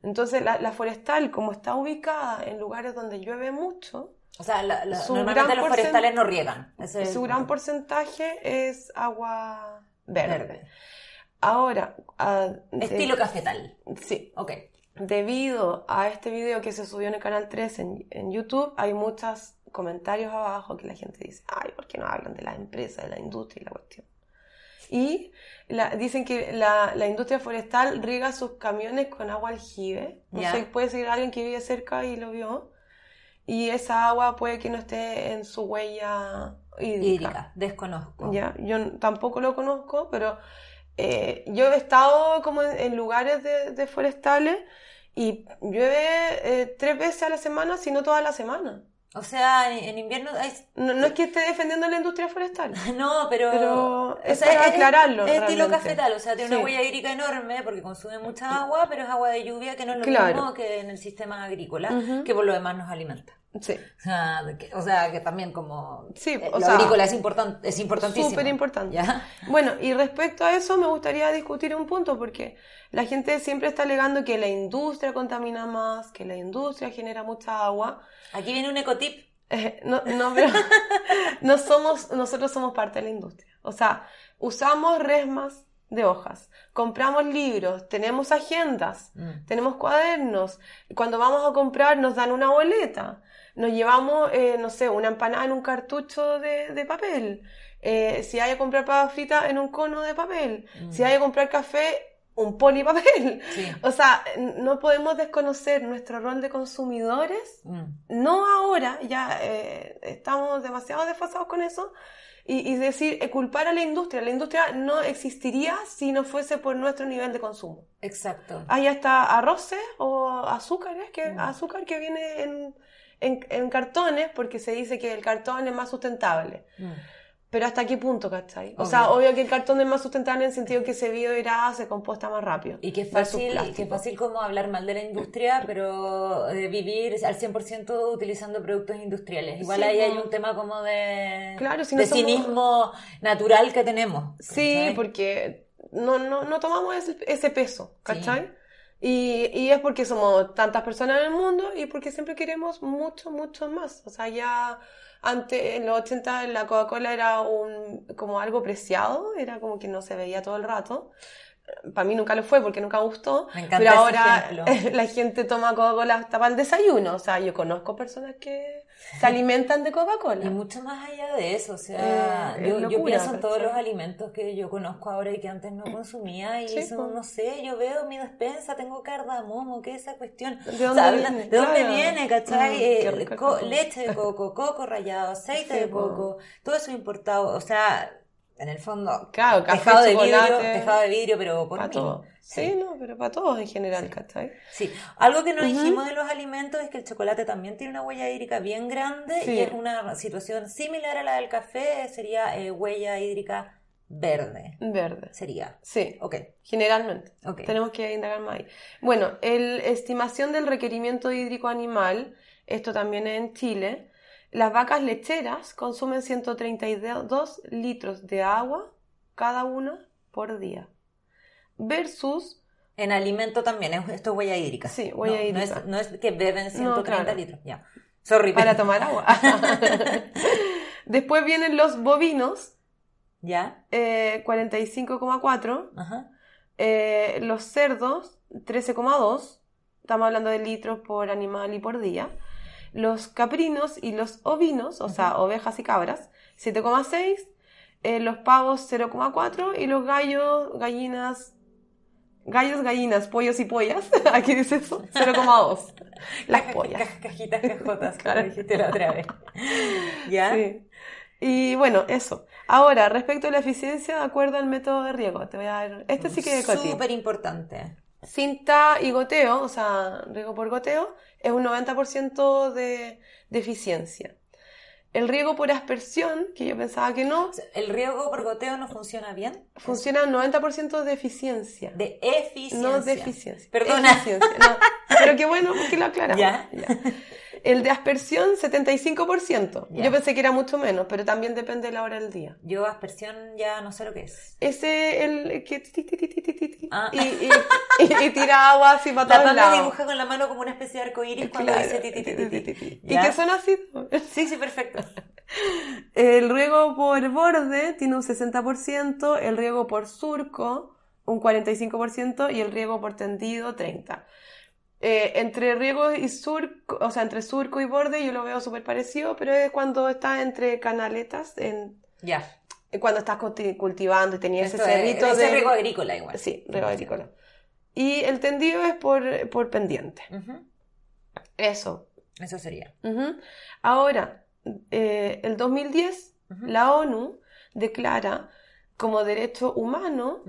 Entonces, la, la forestal, como está ubicada en lugares donde llueve mucho, O sea, la- la- Su normalmente gran los forestales no riegan. Ese es su gran porcentaje es agua verde. Verde. Ahora, ah, de- Estilo cafetal. sí, Ok. debido a este video que se subió en el canal 3 en, en YouTube, hay muchos comentarios abajo que la gente dice, ay, ¿por qué no hablan de las empresas, de la industria y la cuestión? Y la- dicen que la, la industria forestal riega sus camiones con agua aljibe. No Ya. sé, puede ser alguien que vive cerca y lo vio. Y esa agua puede que no esté en su huella hídrica. Hídrica. Desconozco. Ya, yo tampoco lo conozco, pero eh, yo he estado como en, en lugares de, de forestales y llueve eh, tres veces a la semana, si no toda la semana. O sea, en, invierno hay... No, no es que esté defendiendo la industria forestal. No, pero... Pero o es sea, para aclararlo, Es, estilo cafetal, o sea, tiene una huella hídrica enorme porque consume mucha agua, pero es agua de lluvia que no es lo Claro. mismo que en el sistema agrícola, que por lo demás nos alimenta. Sí. O sea, que, o sea, que también como Sí, eh, o lo sea, agrícola es, importan- es importantísimo. Súper importante. Bueno, y respecto a eso me gustaría discutir un punto porque la gente siempre está alegando que la industria contamina más, que la industria genera mucha agua. Aquí viene un ecotip. Eh, no, no, pero no somos, nosotros somos parte de la industria. O sea, usamos resmas de hojas, compramos libros, tenemos agendas, Mm. tenemos cuadernos. Cuando vamos a comprar nos dan una boleta. Nos llevamos, eh, no sé, una empanada en un cartucho de, de papel. Eh, si hay que comprar papas fritas en un cono de papel. Mm. Si hay que comprar café, un polipapel. Sí. O sea, no podemos desconocer nuestro rol de consumidores Mm. no ahora, ya eh, estamos demasiado desfasados con eso, y, y decir, eh, culpar a la industria. La industria no existiría si no fuese por nuestro nivel de consumo. Exacto. Hay hasta arroces o azúcares, que, Mm. azúcar que viene en, en, en cartones, porque se dice que el cartón es más sustentable. Mm. Pero ¿hasta qué punto, cachai? O Obvio. sea, obvio que el cartón es más sustentable en el sentido que se biodegrada, se composta más rápido. Y que es fácil, que es fácil como hablar mal de la industria, pero eh, vivir al 100% utilizando productos industriales. Igual Sí, ahí hay un tema como de, Claro, si no de somos- cinismo natural que tenemos. Sí, ¿cachai? porque no, no, no tomamos ese, ese peso, ¿cachai? Y, y es porque somos tantas personas en el mundo y porque siempre queremos mucho, mucho más. O sea, ya antes, en los 80, la Coca-Cola era un, como algo preciado, era como que no se veía todo el rato. Para mí nunca lo fue porque nunca me gustó. Me pero ahora ejemplo. la gente toma Coca-Cola hasta para el desayuno. O sea, yo conozco personas que se alimentan de Coca-Cola. Y mucho más allá de eso, o sea, Eh, yo, yo locura, pienso en todos los alimentos que yo conozco ahora y que antes no consumía y Sí, eso, pues. no sé, yo veo mi despensa, tengo cardamomo, ¿qué es esa cuestión? ¿De O dónde sea, viene? ¿De dónde Claro. viene, cachai? Mm, Eh, rico leche de coco, coco rallado, aceite Sí, de pues. coco, todo eso importado, o sea, en el fondo, Claro, café, tejado de vidrio, tejado de vidrio, pero por Para mí. todos. Sí, no, pero para todos en general, ¿cachai? Sí, algo que no Ujú. dijimos de los alimentos es que el chocolate también tiene una huella hídrica bien grande Sí. y es una situación similar a la del café, sería eh, huella hídrica verde. Verde. Sería. Sí, Ok, generalmente. ok. Tenemos que indagar más ahí. Bueno, el estimación del requerimiento hídrico animal, esto también es en Chile. Las vacas lecheras consumen 132 litros de agua cada una por día. Versus, En alimento también, es- esto es huella hídrica. Sí, huella No, no hídrica. es, no es que beben 130 claro. litros, ya. Sorry, para pero- tomar agua. Después vienen los bovinos, ¿Ya? eh, 45,4. Ajá. Eh, los cerdos, 13,2. Estamos hablando de litros por animal y por día. Los caprinos y los ovinos, o sea, ovejas y cabras, 7,6. Eh, los pavos, 0,4. Y los gallos, gallinas, gallos, gallinas, pollos y pollas, aquí dice eso, 0,2. Las pollas. Cajitas, cajotas, como Claro. dijiste la otra vez. ¿Ya? Sí. Y bueno, eso. Ahora, respecto a la eficiencia de acuerdo al método de riego, te voy a dar. Este sí que es. Súper importante. Cinta y goteo, o sea, riego por goteo, es un 90% de, de eficiencia. El riego por aspersión, que yo pensaba que no, ¿El riego por goteo no funciona bien? funciona al 90% de eficiencia. De eficiencia. No de eficiencia. Perdona. Eficiencia, no. Pero qué bueno que lo aclaramos. Ya. El de aspersión, 75%. Ya. Yo pensé que era mucho menos, pero también depende de la hora del día. Yo aspersión ya no sé lo que es. Ese, el que Ah. y, y- y- y tira agua así para La todos lados. dibuja con la mano como una especie de arco iris cuando Claro, dice ti, ti, ti, ti, ti, ti, ti. Y que son así. Sí, sí, perfecto. El riego por borde tiene un 60%, el riego por surco un 45% y el riego por tendido 30%. Eh, entre riego y surco, o sea, entre surco y borde yo lo veo súper parecido, pero es cuando está entre canaletas, en, Ya. cuando estás culti- cultivando y tenías ese Esto es, cerrito ese de... es riego agrícola igual. Sí, riego agrícola. Y el tendido es por, por pendiente. Eso. Eso sería. Ahora, eh, el 2010, Ujú. la ONU declara como derecho humano.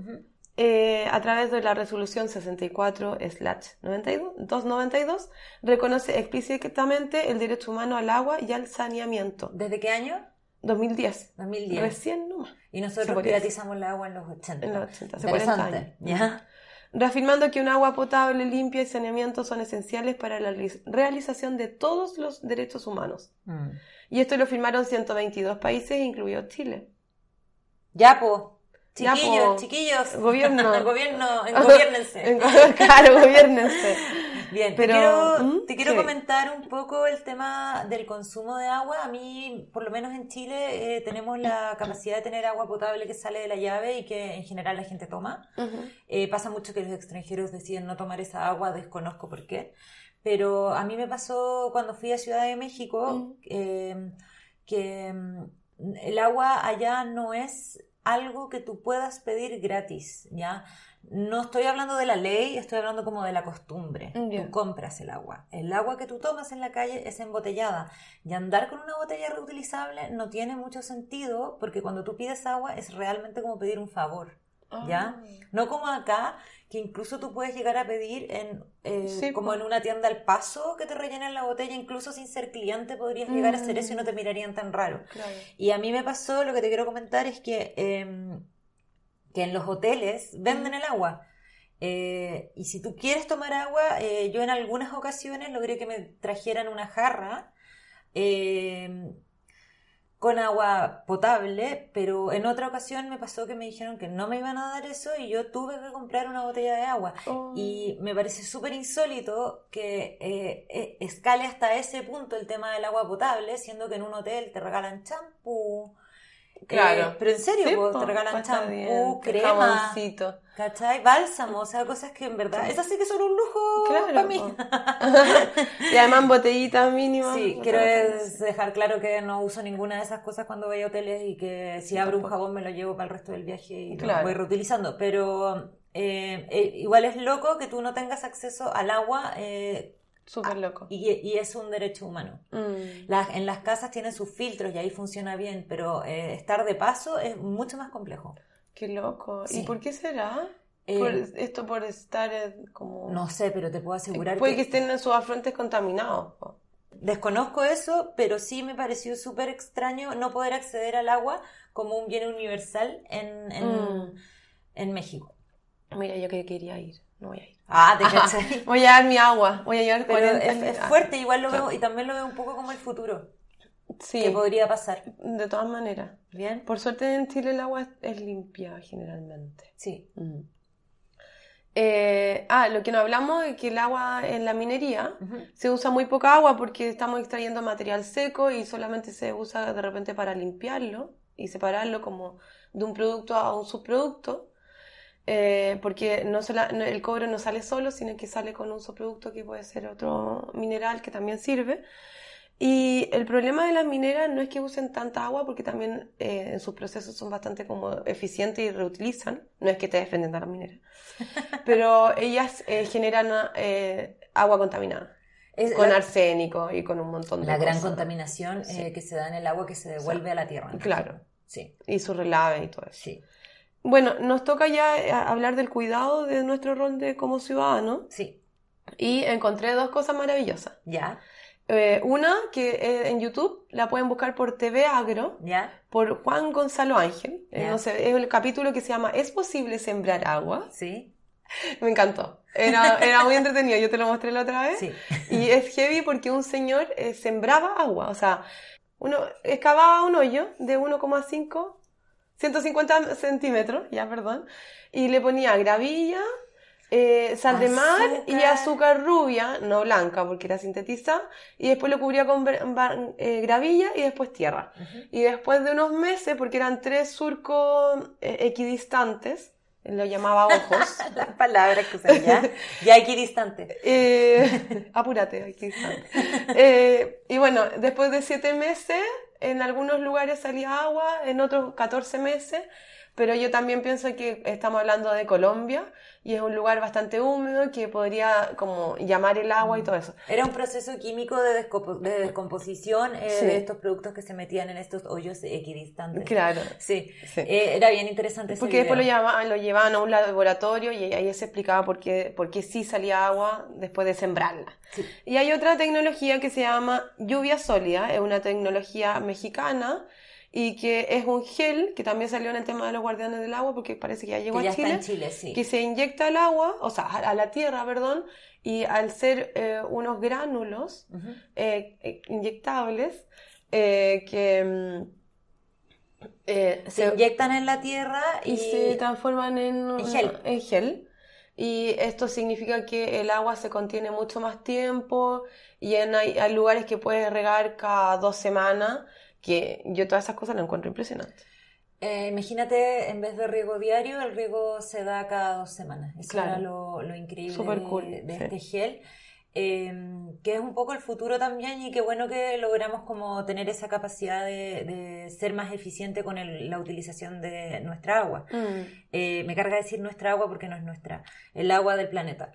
Eh, a través de la resolución 64-292, reconoce explícitamente el derecho humano al agua y al saneamiento. ¿Desde qué año? 2010. 2010. Recién nomás. Y nosotros privatizamos el agua en los 80. En los 80, hace 40 Interesante. años. ¿Ya? reafirmando que un agua potable, limpia y saneamiento son esenciales para la realización de todos los derechos humanos. Mm. Y esto lo firmaron 122 países, incluido Chile. Ya, pues. Chiquillos, chiquillos. Gobierno. gobierno, gobiernense. claro, gobiernense. Bien, Pero, te quiero, ¿Mm? te quiero comentar un poco el tema del consumo de agua. A mí, por lo menos en Chile, eh, tenemos la capacidad de tener agua potable que sale de la llave y que en general la gente toma. Eh, pasa mucho que los extranjeros deciden no tomar esa agua, desconozco por qué. Pero a mí me pasó cuando fui a Ciudad de México eh, que mm, el agua allá no es algo que tú puedas pedir gratis, ¿ya? No estoy hablando de la ley, estoy hablando como de la costumbre. Tú compras el agua. El agua que tú tomas en la calle es embotellada. Y andar con una botella reutilizable no tiene mucho sentido porque cuando tú pides agua es realmente como pedir un favor. ¿Ya? Ah. No como acá, que incluso tú puedes llegar a pedir en eh, como en una tienda al paso que te rellenen la botella, incluso sin ser cliente podrías llegar a hacer eso y no te mm. mirarían tan raro. Y a mí me pasó, lo que te quiero comentar es que, em, que en los hoteles venden el agua. Eh, y si tú quieres tomar agua, eh, yo en algunas ocasiones logré que me trajeran una jarra em, con agua potable, pero en otra ocasión me pasó que me dijeron que no me iban a dar eso y yo tuve que comprar una botella de agua. Oh. Y me parece súper insólito que eh, eh, escale hasta ese punto el tema del agua potable, siendo que en un hotel te regalan champú, Claro. Eh, pero en serio, te regalan champú, crema, ¿cachai? Bálsamo, o sea, cosas que en verdad, esas sí que son un lujo para mí. y además botellitas mínimas. Sí, quiero dejar claro que no uso ninguna de esas cosas cuando voy a hoteles y que si abro un jabón me lo llevo para el resto del viaje y lo voy reutilizando. Pero eh, eh, igual es loco que tú no tengas acceso al agua eh, Súper loco. Y, es un derecho humano. Mm. en las casas tienen sus filtros y ahí funciona bien, pero eh, estar de paso es mucho más complejo. Qué loco. ¿Y por qué será? Eh, esto por estar como... No sé, pero te puedo asegurar Puede que, estén en sus afrontes contaminados. Desconozco eso, pero sí me pareció súper extraño no poder acceder al agua como un bien universal en, en, mm. en México. Mira, yo que quería ir, no voy a ir. Ah, te caché. voy a dar mi agua, voy a llevar es, fuerte, igual lo veo, y también lo veo un poco como el futuro. Sí. Que podría pasar. De todas maneras. Bien. Por suerte en Chile el agua es, limpia generalmente. Sí. Mm. Eh, ah, lo que no hablamos es que el agua en la minería se usa muy poca agua porque estamos extrayendo material seco y solamente se usa de repente para limpiarlo y separarlo como de un producto a un subproducto. Eh, porque no el cobre no sale solo, sino que sale con un subproducto que puede ser otro mineral que también sirve. Y el problema de las mineras no es que usen tanta agua, porque también eh, en sus procesos son bastante como eficientes y reutilizan. No es que esté defendiendo a las mineras. Pero ellas eh, generan agua contaminada. con arsénico y con un montón de La gran contaminación que se da en el agua que se devuelve a la tierra. Claro. Sí. Y su relave y todo eso. Sí. Bueno, nos toca ya eh, hablar del cuidado de nuestro rol de como ciudadano. Sí. Y encontré dos cosas maravillosas. Ya. Eh, una que eh, en YouTube la pueden buscar por TV Agro, ¿Ya? por Juan Gonzalo Ángel. no sé, es el capítulo que se llama ¿Es posible sembrar agua? Sí. Me encantó. Era, era, muy entretenido. Yo te lo mostré la otra vez. Sí. Y es heavy porque un señor sembraba agua. O sea, uno excavaba un hoyo de 1,5 150 centímetros, ya, perdón, y le ponía gravilla, eh, sal de mar y azúcar rubia, no blanca porque era sintetizada, y después lo cubría con eh, gravilla y después tierra. Y después de unos meses, porque eran tres surcos eh, equidistantes, lo llamaba ojos. Las palabras que usan ya. Ya equidistante. apúrate, equidistante. y bueno, después de siete meses en algunos lugares salía agua, en otros 14 meses, pero yo también pienso que estamos hablando de Colombia y es un lugar bastante húmedo que podría como llamar el agua y todo eso. Era un proceso químico de, descomposición eh, de estos productos que se metían en estos hoyos equidistantes. Claro. Sí, eh, era bien interesante. Porque después lo, llamaban, lo llevaban a un laboratorio y ahí se explicaba por qué, por qué sí salía agua después de sembrarla. Y hay otra tecnología que se llama lluvia sólida, es una tecnología mexicana y que es un gel que también salió en el tema de los guardianes del agua porque parece que ya llegó Que ya a está Chile, en Chile, sí. que se inyecta al agua, o sea, a la tierra, perdón, y al ser eh, unos gránulos eh, eh, inyectables eh, que mm, Se inyectan en la tierra y, y se transforman en, en gel. en gel. Y esto significa que el agua se contiene mucho más tiempo y en, hay, hay lugares que puedes regar cada dos semanas, que yo todas esas cosas las encuentro impresionantes. Eh, imagínate, en vez de riego diario, el riego se da cada dos semanas. Eso Claro. era lo, lo increíble Súper de, cool, de sí. este gel. eh, que es un poco el futuro también y qué bueno que logramos como tener esa capacidad de, de ser más eficiente con el- la utilización de nuestra agua. Eh, me carga decir nuestra agua porque no es nuestra, el agua del planeta.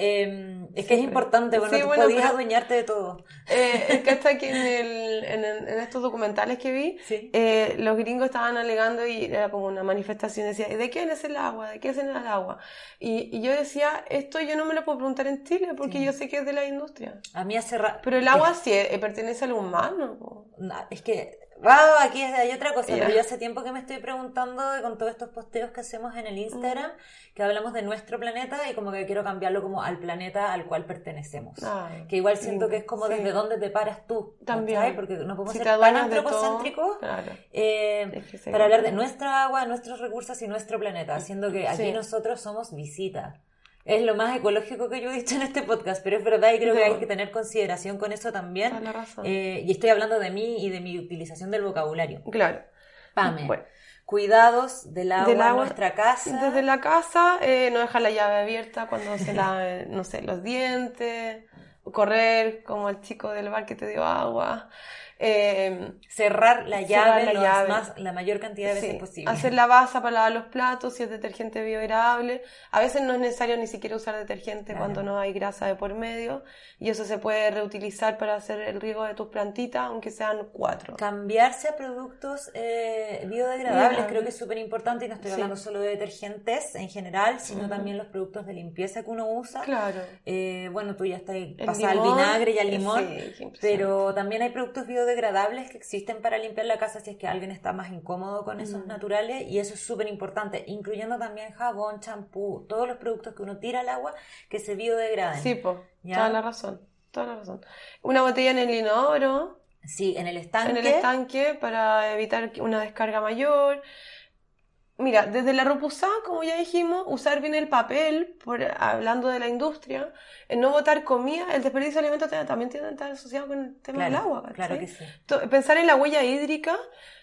Eh, es que es importante, bueno, Sí, tú bueno, podías pero- adueñarte de todo. Eh, es que hasta que en, el- en el- en estos documentales que vi, Sí. eh, los gringos estaban alegando y era como una manifestación, decía, ¿de quién es el agua? ¿De qué es el agua? Y, y yo decía, esto yo no me lo puedo preguntar en Chile porque Sí. yo sé que es de la industria. A mí hace Pero el agua sí eh, pertenece al humano. No, es que, wow, aquí hay otra cosa, pero yo hace tiempo que me estoy preguntando con todos estos posteos que hacemos en el Instagram, que hablamos de nuestro planeta y como que quiero cambiarlo como al planeta al cual pertenecemos. Ah, que igual siento que es como sí. desde dónde te paras tú, También. ¿cachai? Porque no podemos Si ser tan antropocéntricos claro. eh, Es que se- para hablar de nuestra agua, nuestros recursos y nuestro planeta, siendo que aquí Sí. nosotros somos visita. Es lo más ecológico que yo he dicho en este podcast, pero es verdad y creo que hay que tener consideración con eso también. Razón. Eh, y estoy hablando de mí y de mi utilización del vocabulario. Claro. Pame, Bueno. cuidados del agua, Del agua. en nuestra casa. Desde la casa, eh, no dejar la llave abierta cuando se lave, no sé, los dientes, correr como el chico del bar que te dio agua. Eh, Cerrar la Cerrar llave, la los llave. más- la mayor cantidad de veces sí, posible. hacer la baza para lavar los platos, si es detergente biodegradable. A veces no es necesario ni siquiera usar detergente Claro. cuando no hay grasa de por medio. Y eso se puede reutilizar para hacer el riego de tus plantitas, aunque sean cuatro. Cambiarse a productos eh, biodegradables creo que es súper importante y no estoy Sí. hablando solo de detergentes en general, sino también los productos de limpieza que uno usa. Claro. Eh, bueno, tú ya estás pasada al vinagre y al eh, limón, sí, pero también hay productos biodegradables que existen para limpiar la casa si es que alguien está más incómodo con esos Mm. naturales y eso es súper importante, incluyendo también jabón, champú, todos los productos que uno tira al agua que se biodegraden. Sí, pues, ¿Ya? toda la razón, toda la razón. Una botella en el inodoro, Sí, en el estanque. en el estanque para evitar una descarga mayor. Mira, desde la repusá, como ya dijimos, usar bien el papel, por, hablando de la industria, el no botar comida, el desperdicio de alimentos también tiene que estar asociado con el tema Claro, del agua, ¿cachai? claro que sí. To- Pensar en la huella hídrica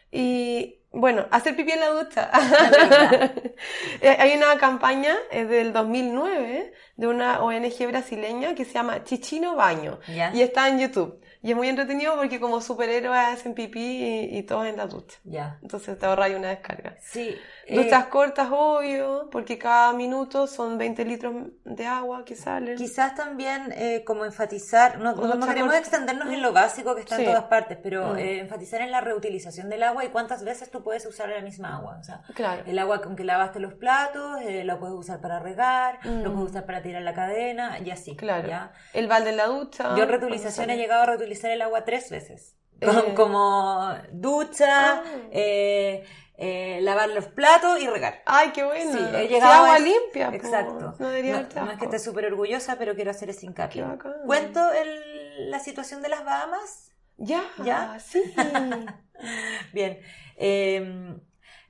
y, bueno, hacer pipí en la ducha. Eh, Hay una campaña eh, del 2009 de una ONG brasileña que se llama Chichino Baño ¿Ya? y está en YouTube. Y es muy entretenido porque como superhéroes hacen pipí y, y todos en la ducha. Ya. Entonces te ahorras una descarga. Sí. Eh, Duchas cortas, obvio, porque cada minuto son 20 litros de agua que salen. Quizás también eh, como enfatizar, no, no- queremos extendernos en lo básico que está Sí. en todas partes, pero Mm. eh, enfatizar en la reutilización del agua y cuántas veces tú puedes usar la misma agua. O sea, Claro. el agua con que lavaste los platos, eh, lo puedes usar para regar, lo Mm. puedes usar para tirar la cadena y así. Claro. ¿ya? El balde en la ducha. Yo en reutilización he llegado a reutilizar el agua tres veces. Eh. Como, como ducha, Ah. eh, eh, lavar los platos y regar. Ay, qué bueno. Sí, he Sí, llegado agua a limpia. Exacto. No debería No, no es que esté súper orgullosa, pero quiero hacer ese hincapié. ¿Cuento el- la situación de las Bahamas? Ya, ¿Ya? sí. Bien. eh,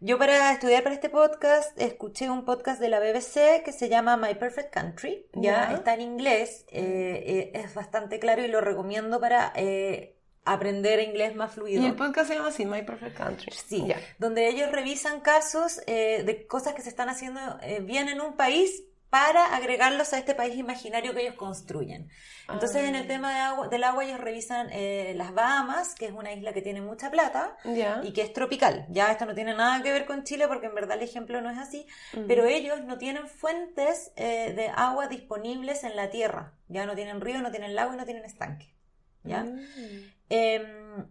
yo para estudiar para este podcast escuché un podcast de la BBC que se llama My Perfect Country. Ya, Ya. está en inglés, eh, eh, es bastante claro y lo recomiendo para eh, aprender inglés más fluido. y el podcast se llama así, My Perfect Country. Sí, donde ellos revisan casos eh, de cosas que se están haciendo eh, bien en un país para agregarlos a este país imaginario que ellos construyen. Entonces, Ah. en el tema de agua, del agua, ellos revisan eh, las Bahamas, que es una isla que tiene mucha plata y que es tropical. Ya esto no tiene nada que ver con Chile porque en verdad el ejemplo no es así, Ujú. pero ellos no tienen fuentes eh, de agua disponibles en la tierra. Ya no tienen río, no tienen lago y no tienen estanque. ¿Ya? Mm. Em,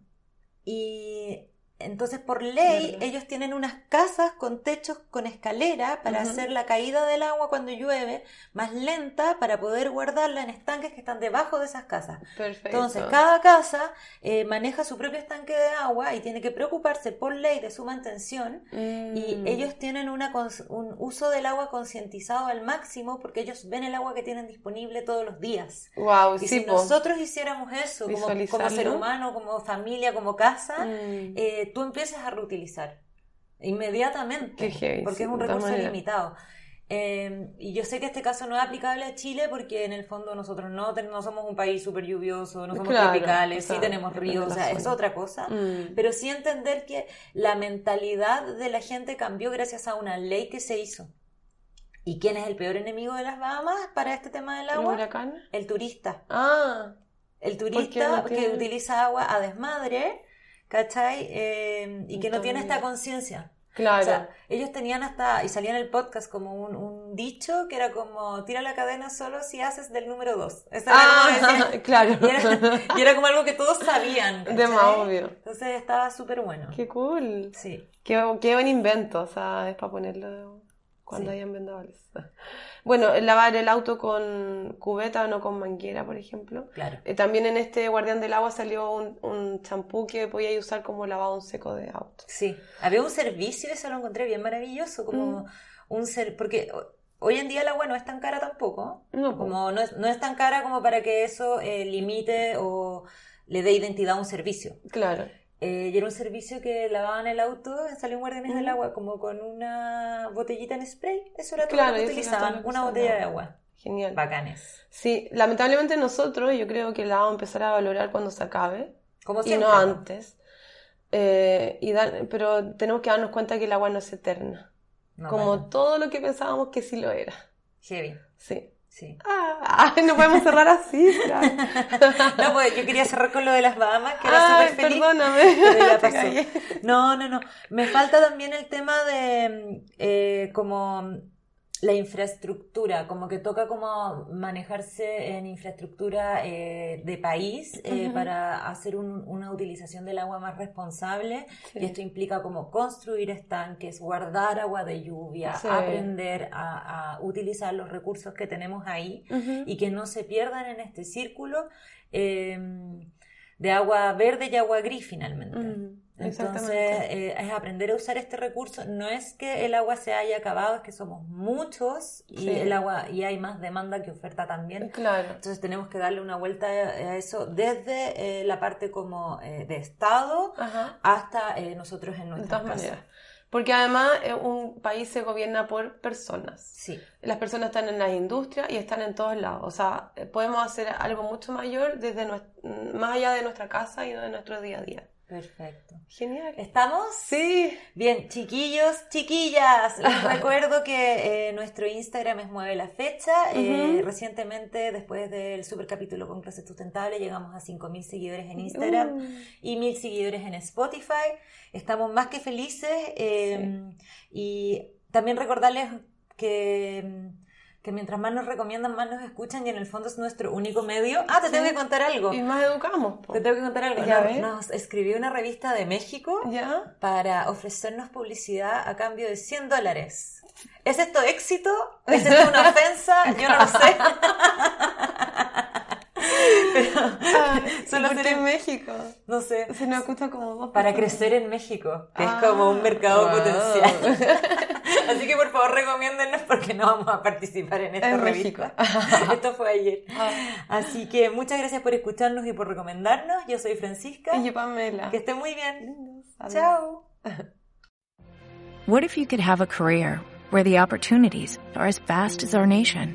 y entonces, por ley, ellos tienen unas casas con techos con escalera para hacer la caída del agua cuando llueve más lenta para poder guardarla en estanques que están debajo de esas casas. Perfecto. Entonces, cada casa eh, maneja su propio estanque de agua y tiene que preocuparse por ley de su mantención. Y Mm. ellos tienen una un uso del agua concientizado al máximo porque ellos ven el agua que tienen disponible todos los días. Wow, Y sí, si po. nosotros hiciéramos eso como, ser humano, como familia, como casa, Mm. eh, tú empiezas a reutilizar inmediatamente, Qué heavy, porque sí, es un recurso maneras. limitado. Eh, y yo sé que este caso no es aplicable a Chile porque en el fondo nosotros no, no somos un país súper lluvioso, no somos Claro, tropicales, o sea, sí tenemos ríos, o sea, es otra cosa. Mm. Pero sí entender que la mentalidad de la gente cambió gracias a una ley que se hizo. ¿Y quién es el peor enemigo de las Bahamas para este tema del ¿El agua? huracán? El turista. Ah, El turista no que utiliza agua a desmadre, ¿cachai? Eh, y que no tiene esta conciencia. claro. O sea, ellos tenían hasta, y salía en el podcast como un, un dicho que era como, tira la cadena solo si haces del número dos. Eso era como ah, decía- claro. y, era, y era como algo que todos sabían. De más ¿cachai? obvio. Entonces estaba súper bueno. Qué cool. Sí. Qué, qué buen invento, o sea, es para ponerlo cuando Sí. hayan vendedores. Bueno, lavar el auto con cubeta, no con manguera, por ejemplo. Claro. Eh, también en este Guardián del Agua salió un, un champú que podía usar como lavado en seco de auto. Sí, había un servicio, eso lo encontré bien maravilloso, como Mm. un ser, porque ho- hoy en día el agua no es tan cara tampoco, No, como no es, no es tan cara como para que eso eh, limite o le dé identidad a un servicio. Claro. Eh, y era un servicio que lavaban el auto, salió en Guardianes del. Agua, como con una botellita en spray, eso era todo Claro, lo que utilizaban, una botella de agua. Genial. Bacanes. Sí, lamentablemente nosotros, yo creo que la vamos a empezar a valorar cuando se acabe Como y siempre. no ¿no? antes. Eh, y dar- pero tenemos que darnos cuenta que el agua no es eterna. No, como todo lo que pensábamos que sí lo era. heavy, Sí. Sí. Ah, no podemos cerrar así. No, pues yo quería cerrar con lo de las Bahamas, que era súper feliz. perdóname. Pero pasó. No, no, no. Me falta también el tema de eh, como la infraestructura, como que toca como manejarse en infraestructura eh, de país eh, para hacer un- una utilización del agua más responsable. Sí. Y esto implica como construir estanques, guardar agua de lluvia, Sí. aprender a, a utilizar los recursos que tenemos ahí y que no se pierdan en este círculo eh, de agua verde y agua gris finalmente. Entonces, Exactamente. eh, es aprender a usar este recurso. No es que el agua se haya acabado, es que somos muchos y Sí. el agua y hay más demanda que oferta también. Claro. Entonces tenemos que darle una vuelta a eso desde eh, la parte como eh, de Estado Ajá. hasta nosotros en De nuestras todas casas. maneras. Porque además un país se gobierna por personas. Sí, Las personas están en las industrias y están en todos lados. O sea, podemos hacer algo mucho mayor desde nues- más allá de nuestra casa y de nuestro día a día. Perfecto. Genial. ¿Estamos? Sí. Bien, chiquillos, chiquillas, les recuerdo que eh, nuestro Instagram es Mueve la Fecha. Eh, recientemente, después del super capítulo con clase sustentable, llegamos a 5.000 seguidores en Instagram Uh, y 1.000 seguidores en Spotify. Estamos más que felices eh, y también recordarles que, que mientras más nos recomiendan, más nos escuchan y en el fondo es nuestro único medio. Ah, te Sí. tengo que contar algo. y más educamos. po. Te tengo que contar algo. Ya Nos- escribió una revista de México ¿Ya? para ofrecernos publicidad a cambio de 100 dólares. ¿Es esto éxito? ¿Es esto una ofensa? Yo no lo sé. Pero, Ah, Solo ¿y por qué en México? no sé. Se nos escucha como dos Para crecer en México, que Ah, es como un mercado wow. potencial. Así que por favor recomiéndennos porque no vamos a participar en esta En revista. Esto fue ayer. Ah, Así que muchas gracias por escucharnos y por recomendarnos. Yo soy Francisca. y yo Pamela. Que estén muy bien. Chao. What if you could have a career where the opportunities are as vast as our nation,